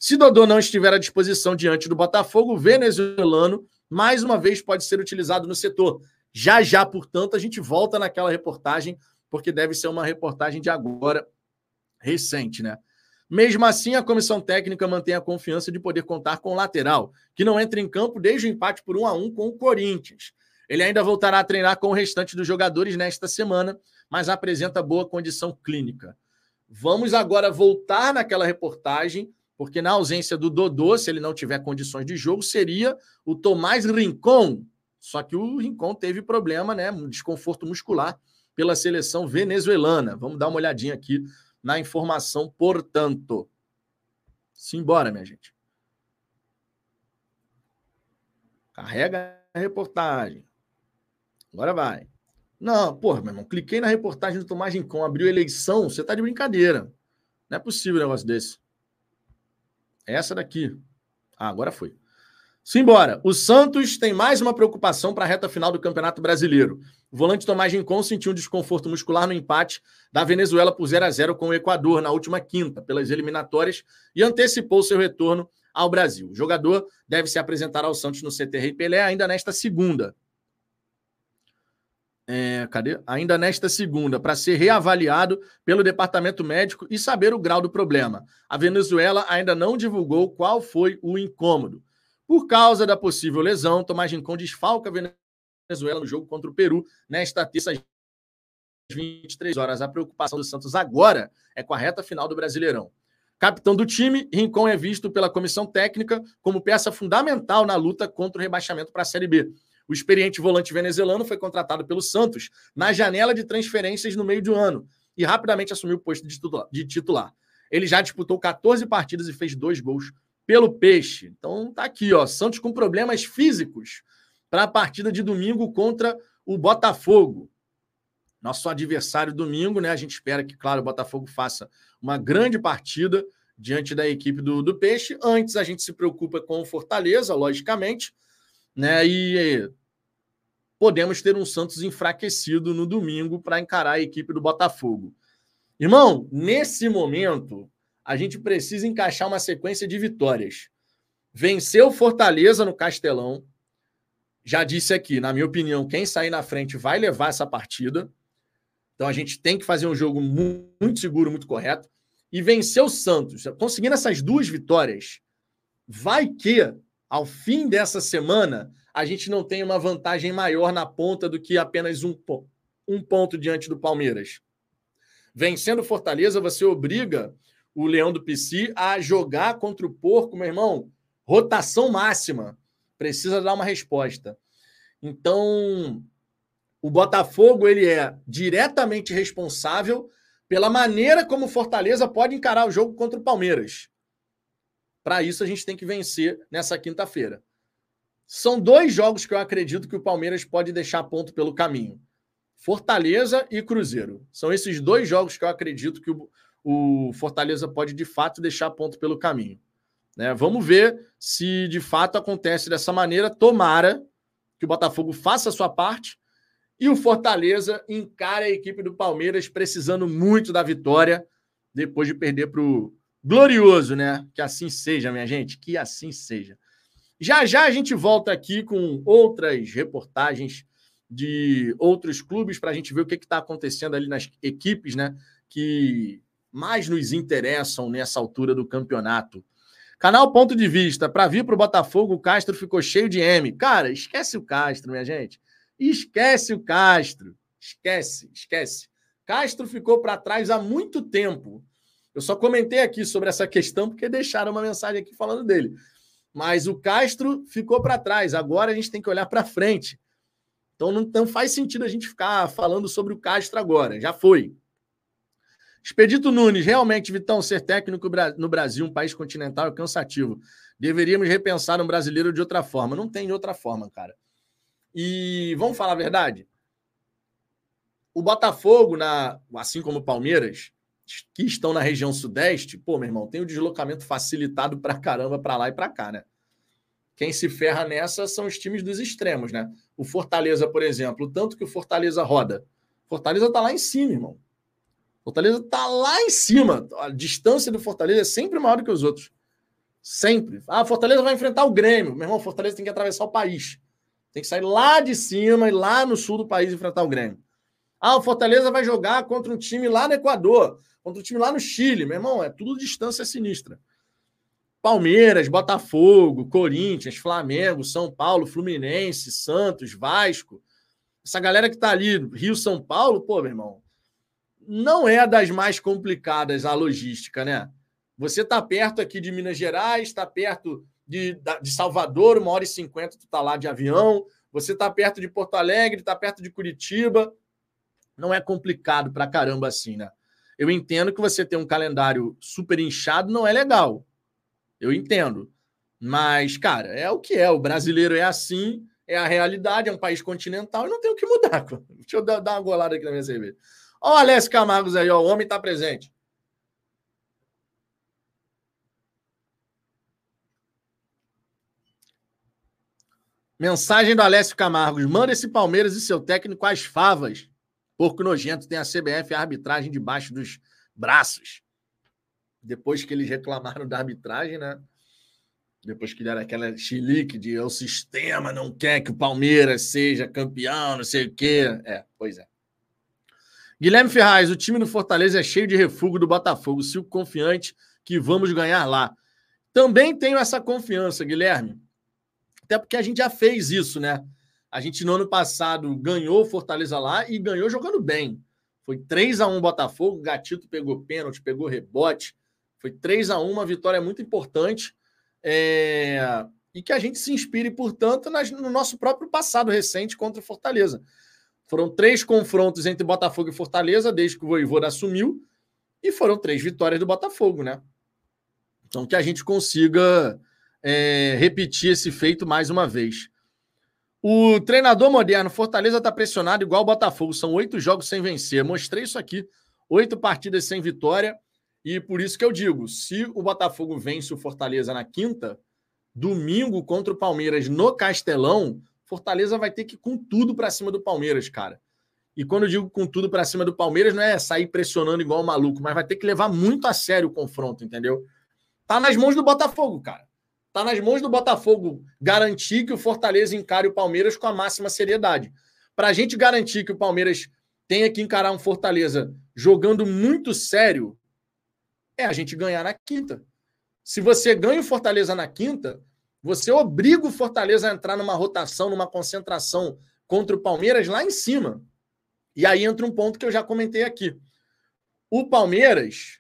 Se Dodô não estiver à disposição diante do Botafogo, o venezuelano mais uma vez pode ser utilizado no setor. Já já, portanto, a gente volta naquela reportagem, porque deve ser uma reportagem de agora recente, né? Mesmo assim, a comissão técnica mantém a confiança de poder contar com o lateral, que não entra em campo desde o empate por 1 a 1 com o Corinthians. Ele ainda voltará a treinar com o restante dos jogadores nesta semana, mas apresenta boa condição clínica. Vamos agora voltar naquela reportagem, porque na ausência do Dodô, se ele não tiver condições de jogo, seria o Tomás Rincon. Só que o Rincon teve problema, né? Um desconforto muscular pela seleção venezuelana. Vamos dar uma olhadinha aqui na informação, portanto. Simbora, minha gente. Carrega a reportagem. Agora vai. Não, porra, meu irmão, cliquei na reportagem do Tomás Rincon, abriu eleição, você tá de brincadeira. Não é possível um negócio desse. Essa daqui. Ah, agora foi. Simbora. O Santos tem mais uma preocupação para a reta final do Campeonato Brasileiro. O volante Tomás Rincon sentiu um desconforto muscular no empate da Venezuela por 0 a 0 com o Equador na última quinta, pelas eliminatórias, e antecipou seu retorno ao Brasil. O jogador deve se apresentar ao Santos no CTR e Pelé ainda nesta segunda. É, cadê? Ainda nesta segunda, para ser reavaliado pelo departamento médico e saber o grau do problema. A Venezuela ainda não divulgou qual foi o incômodo. Por causa da possível lesão, Tomás Rincon desfalca a Venezuela no jogo contra o Peru nesta terça às 23 horas. A preocupação do Santos agora é com a reta final do Brasileirão. Capitão do time, Rincon é visto pela comissão técnica como peça fundamental na luta contra o rebaixamento para a Série B. O experiente volante venezuelano foi contratado pelo Santos na janela de transferências no meio do ano e rapidamente assumiu o posto de titular. Ele já disputou 14 partidas e fez dois gols pelo Peixe. Então tá aqui, ó, Santos com problemas físicos para a partida de domingo contra o Botafogo. Nosso adversário domingo, né? A gente espera que, claro, o Botafogo faça uma grande partida diante da equipe do, do Peixe. Antes a gente se preocupa com o Fortaleza, logicamente, né? E podemos ter um Santos enfraquecido no domingo para encarar a equipe do Botafogo. Irmão, nesse momento, a gente precisa encaixar uma sequência de vitórias. Venceu Fortaleza no Castelão. Já disse aqui, na minha opinião, quem sair na frente vai levar essa partida. Então a gente tem que fazer um jogo muito seguro, muito correto. E vencer o Santos. Conseguindo essas duas vitórias, vai que, ao fim dessa semana, a gente não tem uma vantagem maior na ponta do que apenas um, um ponto diante do Palmeiras. Vencendo Fortaleza, você obriga o Leão do PC a jogar contra o Porco, meu irmão. Rotação máxima. Precisa dar uma resposta. Então, o Botafogo ele é diretamente responsável pela maneira como o Fortaleza pode encarar o jogo contra o Palmeiras. Para isso, a gente tem que vencer nessa quinta-feira. São dois jogos que eu acredito que o Palmeiras pode deixar ponto pelo caminho. Fortaleza e Cruzeiro. São esses dois jogos que eu acredito que o, o Fortaleza pode de fato deixar ponto pelo caminho. Né? Vamos ver se de fato acontece dessa maneira. Tomara que o Botafogo faça a sua parte e o Fortaleza encare a equipe do Palmeiras precisando muito da vitória depois de perder para o Glorioso, né? Que assim seja, minha gente, que assim seja. Já já a gente volta aqui com outras reportagens de outros clubes para a gente ver o que está acontecendo ali nas equipes, né? Que mais nos interessam nessa altura do campeonato. Canal Ponto de Vista. Para vir para o Botafogo, o Castro ficou cheio de M. Cara, esquece o Castro, minha gente. Esquece o Castro. Esquece, esquece. Castro ficou para trás há muito tempo. Eu só comentei aqui sobre essa questão porque deixaram uma mensagem aqui falando dele. Mas o Castro ficou para trás. Agora a gente tem que olhar para frente. Então não, não, faz sentido a gente ficar falando sobre o Castro agora. Já foi. Expedito Nunes, realmente, Vitão, ser técnico no Brasil, um país continental, é cansativo. Deveríamos repensar um brasileiro de outra forma. Não tem de outra forma, cara. E vamos falar a verdade? O Botafogo, na, assim como o Palmeiras, que estão na região sudeste, pô, meu irmão, tem o deslocamento facilitado para caramba para lá e para cá, né? Quem se ferra nessa são os times dos extremos, né? O Fortaleza, por exemplo, tanto que o Fortaleza roda. Fortaleza tá lá em cima, irmão. Fortaleza tá lá em cima. A distância do Fortaleza é sempre maior do que os outros. Sempre. Ah, Fortaleza vai enfrentar o Grêmio. Meu irmão, Fortaleza tem que atravessar o país. Tem que sair lá de cima e lá no sul do país enfrentar o Grêmio. Ah, o Fortaleza vai jogar contra um time lá no Equador contra o time lá no Chile, meu irmão, é tudo distância sinistra. Palmeiras, Botafogo, Corinthians, Flamengo, São Paulo, Fluminense, Santos, Vasco. Essa galera que tá ali, Rio, São Paulo, pô, meu irmão, não é das mais complicadas a logística, né? Você tá perto aqui de Minas Gerais, está perto de, de Salvador, uma hora e cinquenta tu tá lá de avião. Você tá perto de Porto Alegre, tá perto de Curitiba. Não é complicado pra caramba assim, né? Eu entendo que você ter um calendário super inchado não é legal. Eu entendo. Mas, cara, é o que é. O brasileiro é assim, é a realidade, é um país continental e não tem o que mudar. Deixa eu dar uma golada aqui na minha cerveja. Ó, o Alessio Camargos aí, ó, o homem está presente. Mensagem do Alessio Camargos. Manda esse Palmeiras e seu técnico às favas. Porco nojento tem a CBF a arbitragem debaixo dos braços. Depois que eles reclamaram da arbitragem, né? Depois que deram aquela chilique de o sistema não quer que o Palmeiras seja campeão, não sei o quê. É, pois é. Guilherme Ferraz, o time do Fortaleza é cheio de refúgio do Botafogo. Sigo confiante que vamos ganhar lá. Também tenho essa confiança, Guilherme. Até porque a gente já fez isso, né? A gente no ano passado ganhou Fortaleza lá e ganhou jogando bem. Foi 3 a 1 Botafogo, Gatito pegou pênalti, pegou rebote. Foi 3 a 1 uma vitória muito importante. É... e que a gente se inspire, portanto, nas, no nosso próprio passado recente contra o Fortaleza. Foram três confrontos entre Botafogo e Fortaleza desde que o Voivoda assumiu e foram três vitórias do Botafogo, né? Então, que a gente consiga é, repetir esse feito mais uma vez. O treinador moderno, Fortaleza está pressionado igual o Botafogo. São oito jogos sem vencer. Mostrei isso aqui. Oito partidas sem vitória. E por isso que eu digo: se o Botafogo vence o Fortaleza na quinta, domingo contra o Palmeiras no Castelão, Fortaleza vai ter que ir com tudo para cima do Palmeiras, cara. E quando eu digo com tudo para cima do Palmeiras, não é sair pressionando igual um maluco, mas vai ter que levar muito a sério o confronto, entendeu? Tá nas mãos do Botafogo, cara. Tá nas mãos do Botafogo garantir que o Fortaleza encare o Palmeiras com a máxima seriedade. Para a gente garantir que o Palmeiras tenha que encarar um Fortaleza jogando muito sério, é a gente ganhar na quinta. Se você ganha o Fortaleza na quinta, você obriga o Fortaleza a entrar numa rotação, numa concentração contra o Palmeiras lá em cima. E aí entra um ponto que eu já comentei aqui. O Palmeiras,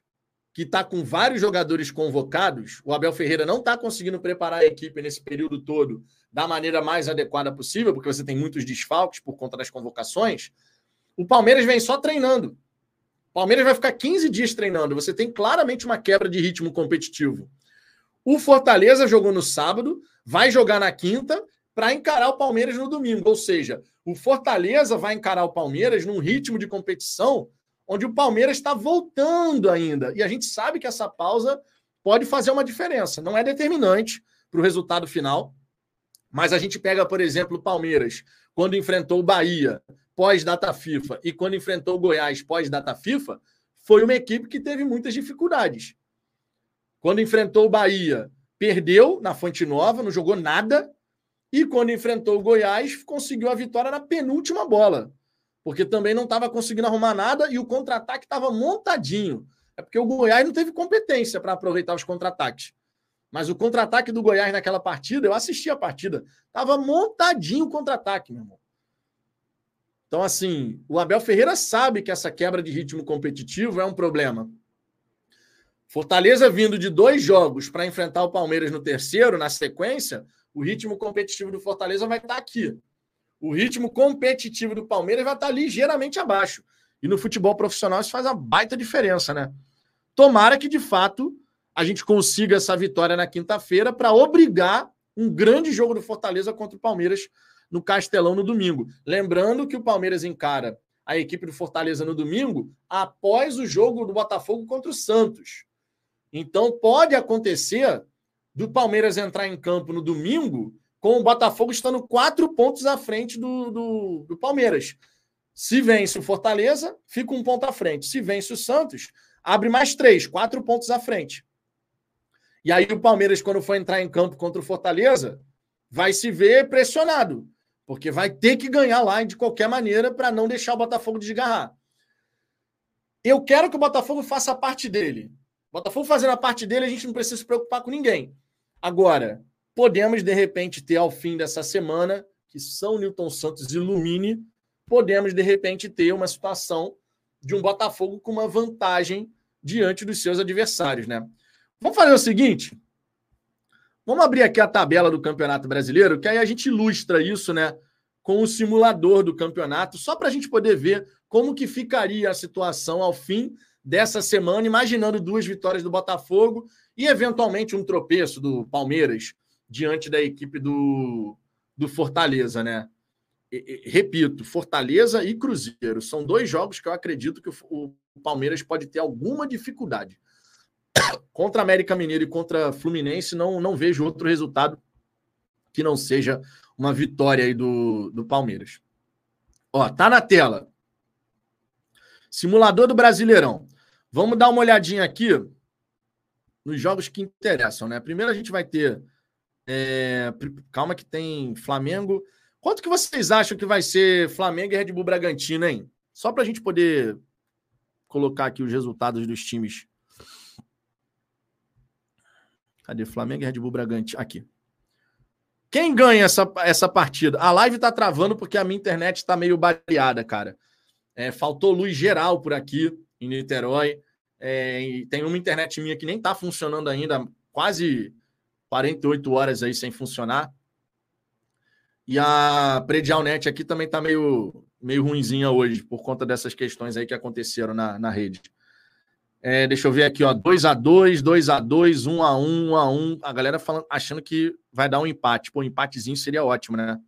que está com vários jogadores convocados, o Abel Ferreira não está conseguindo preparar a equipe nesse período todo da maneira mais adequada possível, porque você tem muitos desfalques por conta das convocações. O Palmeiras vem só treinando. O Palmeiras vai ficar 15 dias treinando. Você tem claramente uma quebra de ritmo competitivo. O Fortaleza jogou no sábado, vai jogar na quinta para encarar o Palmeiras no domingo. Ou seja, o Fortaleza vai encarar o Palmeiras num ritmo de competição onde o Palmeiras está voltando ainda. E a gente sabe que essa pausa pode fazer uma diferença. Não é determinante para o resultado final, mas a gente pega, por exemplo, o Palmeiras, quando enfrentou o Bahia pós-data FIFA e quando enfrentou o Goiás pós-data FIFA, foi uma equipe que teve muitas dificuldades. Quando enfrentou o Bahia, perdeu na Fonte Nova, não jogou nada. E quando enfrentou o Goiás, conseguiu a vitória na penúltima bola. Porque também não estava conseguindo arrumar nada e o contra-ataque estava montadinho. É porque o Goiás não teve competência para aproveitar os contra-ataques. Mas o contra-ataque do Goiás naquela partida, eu assisti a partida, estava montadinho o contra-ataque, meu irmão. Então, assim, o Abel Ferreira sabe que essa quebra de ritmo competitivo é um problema. Fortaleza vindo de dois jogos para enfrentar o Palmeiras no terceiro, na sequência, o ritmo competitivo do Fortaleza vai estar aqui. O ritmo competitivo do Palmeiras vai estar ligeiramente abaixo. E no futebol profissional isso faz uma baita diferença, né? Tomara que, de fato, a gente consiga essa vitória na quinta-feira para obrigar um grande jogo do Fortaleza contra o Palmeiras no Castelão no domingo. Lembrando que o Palmeiras encara a equipe do Fortaleza no domingo após o jogo do Botafogo contra o Santos. Então pode acontecer do Palmeiras entrar em campo no domingo com o Botafogo estando quatro pontos à frente do, do, do Palmeiras. Se vence o Fortaleza, fica um ponto à frente. Se vence o Santos, abre mais três, quatro pontos à frente. E aí o Palmeiras, quando for entrar em campo contra o Fortaleza, vai se ver pressionado, porque vai ter que ganhar lá de qualquer maneira para não deixar o Botafogo desgarrar. Eu quero que o Botafogo faça a parte dele. Botafogo fazendo a parte dele, a gente não precisa se preocupar com ninguém. Agora, podemos, de repente, ter ao fim dessa semana, que São Newton Santos ilumine, podemos, de repente, ter uma situação de um Botafogo com uma vantagem diante dos seus adversários, né? Vamos fazer o seguinte. Vamos abrir aqui a tabela do Campeonato Brasileiro, que aí a gente ilustra isso, né? Com o simulador do campeonato, só para a gente poder ver como que ficaria a situação ao fim dessa semana, imaginando duas vitórias do Botafogo e eventualmente um tropeço do Palmeiras diante da equipe do, do Fortaleza, né? E, e, repito, Fortaleza e Cruzeiro são dois jogos que eu acredito que o, o Palmeiras pode ter alguma dificuldade. Contra América Mineiro e contra Fluminense, não, não vejo outro resultado que não seja uma vitória aí do, do Palmeiras. Ó, tá na tela. Simulador do Brasileirão. Vamos dar uma olhadinha aqui nos jogos que interessam, né? Primeiro a gente vai ter. É... Calma que tem Flamengo. Quanto que vocês acham que vai ser Flamengo e Red Bull Bragantino, hein? Só para a gente poder colocar aqui os resultados dos times. Cadê Flamengo e Red Bull Bragantino? Aqui. Quem ganha essa, essa partida? A live tá travando porque a minha internet está meio baleada, cara. É, faltou luz geral por aqui em Niterói. É, tem uma internet minha que nem está funcionando ainda, quase 48 horas aí sem funcionar. E a Predial Net aqui também está meio, meio ruinzinha hoje, por conta dessas questões aí que aconteceram na, na rede. É, deixa eu ver aqui, ó. 2x2, 2x2, 1x1, 1x1. A galera falando, achando que vai dar um empate. Pô, um empatezinho seria ótimo, né?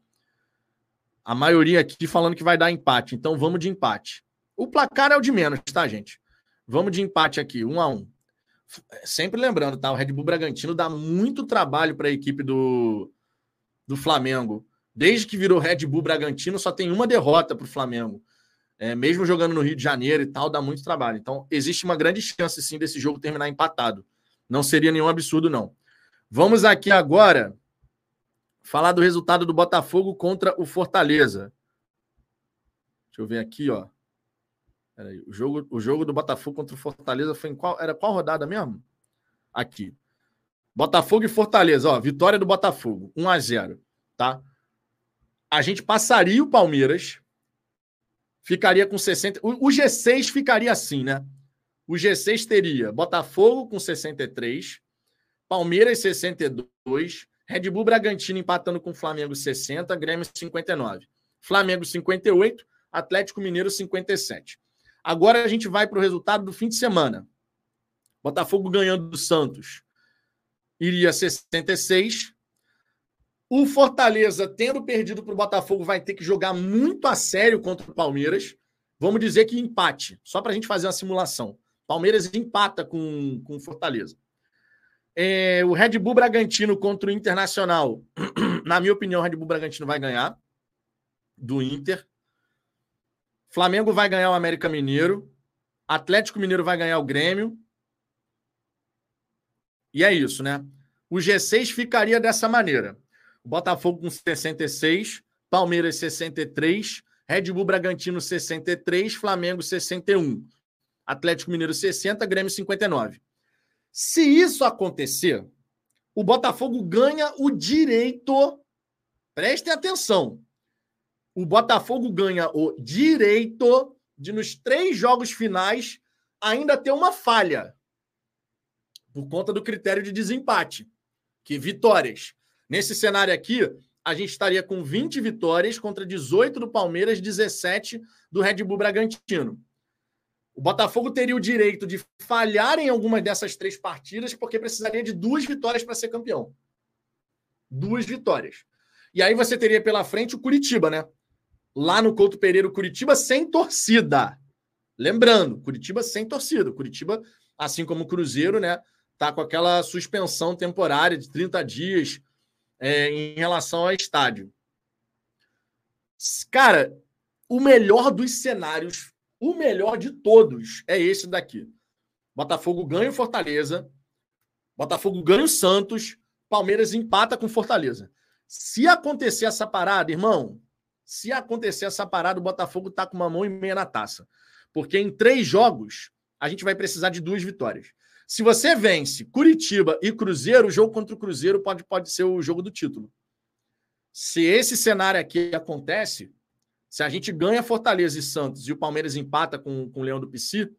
A maioria aqui falando que vai dar empate. Então vamos de empate. O placar é o de menos, tá, gente? Vamos de empate aqui, 1x1. Sempre lembrando, tá? O Red Bull Bragantino dá muito trabalho para a equipe do, do Flamengo. Desde que virou Red Bull Bragantino, só tem uma derrota para o Flamengo é, mesmo jogando no Rio de Janeiro e tal, dá muito trabalho. Então, existe uma grande chance, sim, desse jogo terminar empatado. Não seria nenhum absurdo, não. Vamos aqui agora falar do resultado do Botafogo contra o Fortaleza. Deixa eu ver aqui, ó. Peraí, o jogo, o jogo do Botafogo contra o Fortaleza foi em qual? Era qual rodada mesmo? Aqui. Botafogo e Fortaleza, ó. Vitória do Botafogo, 1 a 0 tá? A gente passaria o Palmeiras ficaria com 60. O, G6 ficaria assim, né? O G6 teria Botafogo com 63, Palmeiras 62, Red Bull Bragantino empatando com Flamengo 60, Grêmio 59. Flamengo 58, Atlético Mineiro 57. Agora a gente vai para o resultado do fim de semana. Botafogo ganhando do Santos iria 66, o Fortaleza, tendo perdido para o Botafogo, vai ter que jogar muito a sério contra o Palmeiras. Vamos dizer que empate, só para a gente fazer uma simulação. Palmeiras empata com o Fortaleza. É, o Red Bull Bragantino contra o Internacional. Na minha opinião, o Red Bull Bragantino vai ganhar do Inter. Flamengo vai ganhar o América Mineiro. Atlético Mineiro vai ganhar o Grêmio. E é isso, né? O G6 ficaria dessa maneira. Botafogo com 66, Palmeiras 63, Red Bull Bragantino 63, Flamengo 61, Atlético Mineiro 60, Grêmio 59. Se isso acontecer, o Botafogo ganha o direito. Prestem atenção. O Botafogo ganha o direito de, nos três jogos finais, ainda ter uma falha. Por conta do critério de desempate. Que vitórias Nesse cenário aqui, a gente estaria com 20 vitórias contra 18 do Palmeiras, 17 do Red Bull Bragantino. O Botafogo teria o direito de falhar em algumas dessas três partidas, porque precisaria de duas vitórias para ser campeão. Duas vitórias. E aí você teria pela frente o Curitiba, né? Lá no Couto Pereira, Curitiba sem torcida. Lembrando, Curitiba sem torcida. Curitiba, assim como o Cruzeiro, né? Tá com aquela suspensão temporária de 30 dias é, em relação ao estádio. Cara, o melhor dos cenários, o melhor de todos é esse daqui. Botafogo ganha o Fortaleza, Botafogo ganha o Santos, Palmeiras empata com Fortaleza. Se acontecer essa parada, irmão, se acontecer essa parada, o Botafogo tá com uma mão e meia na taça. Porque em três jogos, a gente vai precisar de duas vitórias. Se você vence Curitiba e Cruzeiro, o jogo contra o Cruzeiro pode, pode ser o jogo do título. Se esse cenário aqui acontece, se a gente ganha Fortaleza e Santos e o Palmeiras empata com, com o Leão do Pici,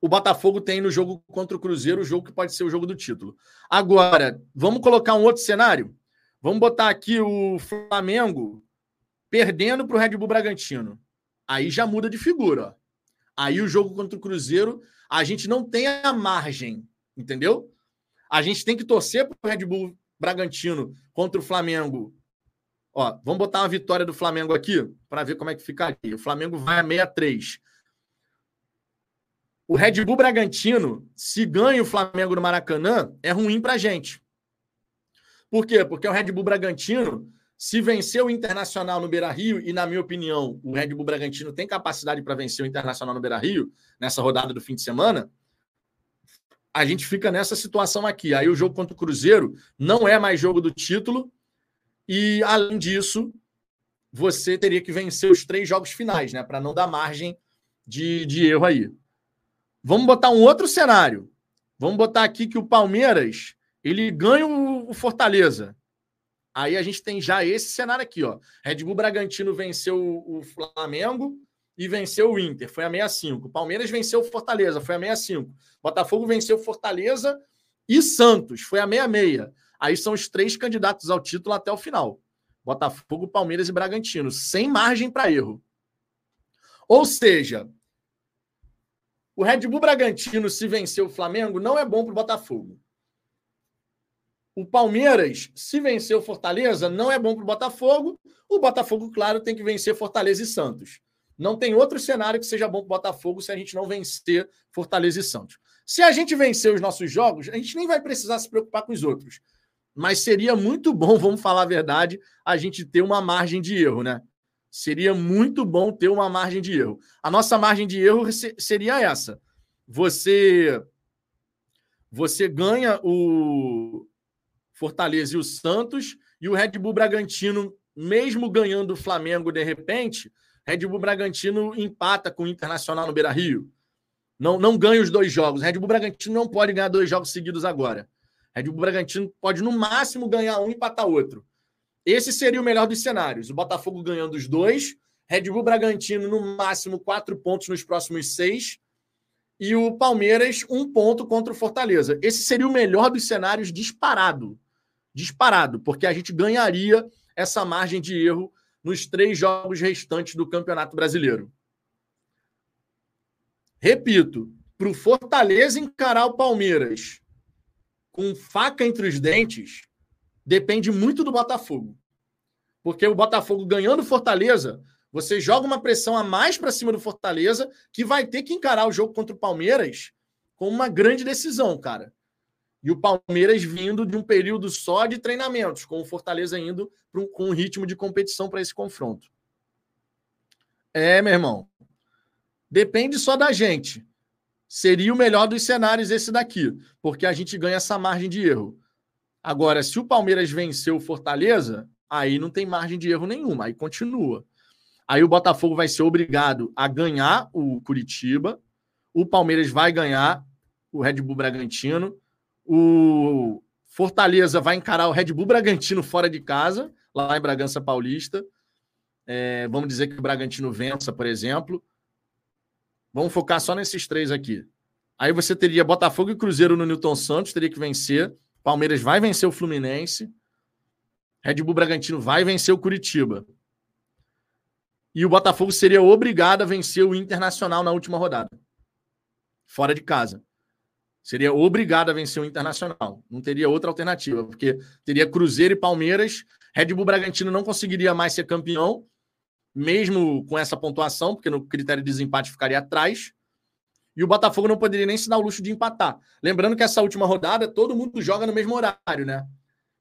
o Botafogo tem no jogo contra o Cruzeiro o jogo que pode ser o jogo do título. Agora, vamos colocar um outro cenário? Vamos botar aqui o Flamengo perdendo para o Red Bull Bragantino. Aí já muda de figura. Ó. Aí o jogo contra o Cruzeiro a gente não tem a margem, entendeu? A gente tem que torcer para o Red Bull Bragantino contra o Flamengo. Ó, vamos botar uma vitória do Flamengo aqui para ver como é que ficaria. O Flamengo vai a 63. O Red Bull Bragantino, se ganha o Flamengo no Maracanã, é ruim para gente. Por quê? Porque o Red Bull Bragantino, se vencer o Internacional no Beira Rio, e na minha opinião, o Red Bull Bragantino tem capacidade para vencer o Internacional no Beira Rio, nessa rodada do fim de semana, a gente fica nessa situação aqui. Aí o jogo contra o Cruzeiro não é mais jogo do título, e além disso, você teria que vencer os três jogos finais, né? Para não dar margem de, de erro aí. Vamos botar um outro cenário. Vamos botar aqui que o Palmeiras ele ganha o Fortaleza. Aí a gente tem já esse cenário aqui, ó. Red Bull Bragantino venceu o Flamengo e venceu o Inter, foi a 65. Palmeiras venceu o Fortaleza, foi a 65. Botafogo venceu o Fortaleza e Santos, foi a meia-meia. Aí são os três candidatos ao título até o final. Botafogo, Palmeiras e Bragantino, sem margem para erro. Ou seja, o Red Bull Bragantino, se vencer o Flamengo, não é bom para o Botafogo. O Palmeiras, se vencer o Fortaleza, não é bom para o Botafogo. O Botafogo, claro, tem que vencer Fortaleza e Santos. Não tem outro cenário que seja bom para o Botafogo se a gente não vencer Fortaleza e Santos. Se a gente vencer os nossos jogos, a gente nem vai precisar se preocupar com os outros. Mas seria muito bom, vamos falar a verdade, a gente ter uma margem de erro, né? Seria muito bom ter uma margem de erro. A nossa margem de erro seria essa. Você você ganha o Fortaleza e o Santos e o Red Bull Bragantino, mesmo ganhando o Flamengo de repente, Red Bull Bragantino empata com o Internacional no Beira-Rio. Não, não ganha os dois jogos. Red Bull Bragantino não pode ganhar dois jogos seguidos agora. Red Bull Bragantino pode, no máximo, ganhar um e empatar outro. Esse seria o melhor dos cenários. O Botafogo ganhando os dois, Red Bull Bragantino, no máximo, quatro pontos nos próximos seis, e o Palmeiras, um ponto contra o Fortaleza. Esse seria o melhor dos cenários disparado. Disparado, porque a gente ganharia essa margem de erro nos três jogos restantes do Campeonato Brasileiro. Repito, para o Fortaleza encarar o Palmeiras com faca entre os dentes, depende muito do Botafogo. Porque o Botafogo ganhando Fortaleza, você joga uma pressão a mais para cima do Fortaleza, que vai ter que encarar o jogo contra o Palmeiras com uma grande decisão, cara. E o Palmeiras vindo de um período só de treinamentos, com o Fortaleza indo um, com um ritmo de competição para esse confronto. É, meu irmão. Depende só da gente. Seria o melhor dos cenários esse daqui, porque a gente ganha essa margem de erro. Agora, se o Palmeiras venceu o Fortaleza, aí não tem margem de erro nenhuma, aí continua. Aí o Botafogo vai ser obrigado a ganhar o Curitiba, o Palmeiras vai ganhar o Red Bull Bragantino, o Fortaleza vai encarar o Red Bull Bragantino fora de casa, lá em Bragança Paulista. É, vamos dizer que o Bragantino vença, por exemplo. Vamos focar só nesses três aqui. Aí você teria Botafogo e Cruzeiro no Newton Santos, teria que vencer. Palmeiras vai vencer o Fluminense. Red Bull Bragantino vai vencer o Curitiba. E o Botafogo seria obrigado a vencer o Internacional na última rodada. Fora de casa. Seria obrigado a vencer o Internacional. Não teria outra alternativa, porque teria Cruzeiro e Palmeiras. Red Bull Bragantino não conseguiria mais ser campeão mesmo com essa pontuação, porque no critério de desempate ficaria atrás. E o Botafogo não poderia nem se dar o luxo de empatar. Lembrando que essa última rodada todo mundo joga no mesmo horário, né?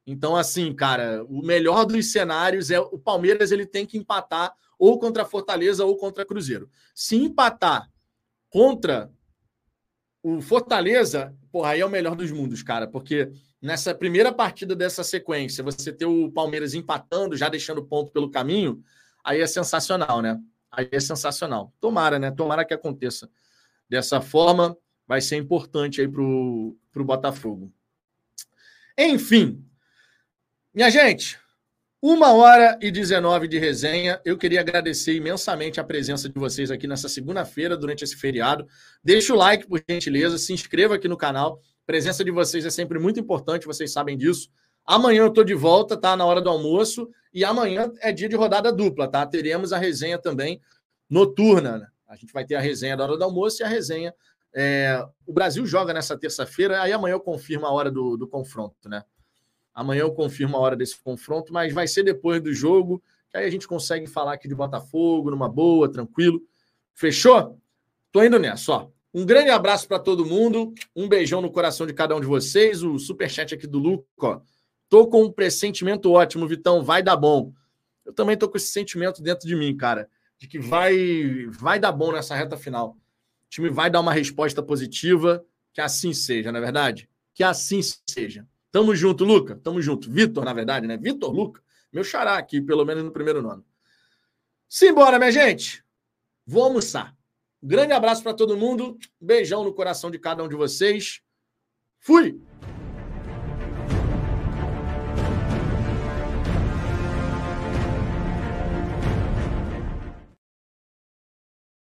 Então, assim, cara, o melhor dos cenários é o Palmeiras ele tem que empatar ou contra Fortaleza ou contra Cruzeiro. Se empatar contra o Fortaleza, porra, aí é o melhor dos mundos, cara, porque nessa primeira partida dessa sequência, você ter o Palmeiras empatando, já deixando ponto pelo caminho, aí é sensacional, né? Aí é sensacional. Tomara, né? Tomara que aconteça dessa forma. Vai ser importante aí para o Botafogo. Enfim, minha gente, uma hora e 19 de resenha. Eu queria agradecer imensamente a presença de vocês aqui nessa segunda-feira, durante esse feriado. Deixa o like, por gentileza, se inscreva aqui no canal. A presença de vocês é sempre muito importante, vocês sabem disso. Amanhã eu estou de volta, tá? Na hora do almoço. E amanhã é dia de rodada dupla, tá? Teremos a resenha também noturna. Né? A gente vai ter a resenha da hora do almoço e a resenha. É... O Brasil joga nessa terça-feira, aí amanhã eu confirmo a hora do, do confronto, né? Amanhã eu confirmo a hora desse confronto, mas vai ser depois do jogo, que aí a gente consegue falar aqui de Botafogo, numa boa, tranquilo. Fechou? Tô indo nessa, ó. Um grande abraço para todo mundo, um beijão no coração de cada um de vocês. O superchat aqui do Luco, ó. Tô com um pressentimento ótimo, Vitão, vai dar bom. Eu também tô com esse sentimento dentro de mim, cara, de que vai vai dar bom nessa reta final. O time vai dar uma resposta positiva, que assim seja, não é verdade? Que assim seja. Tamo junto, Luca. Tamo junto. Vitor, na verdade, né? Vitor Luca, meu xará aqui, pelo menos no primeiro nome. Simbora, minha gente. Vou almoçar. grande abraço para todo mundo. Beijão no coração de cada um de vocês. Fui!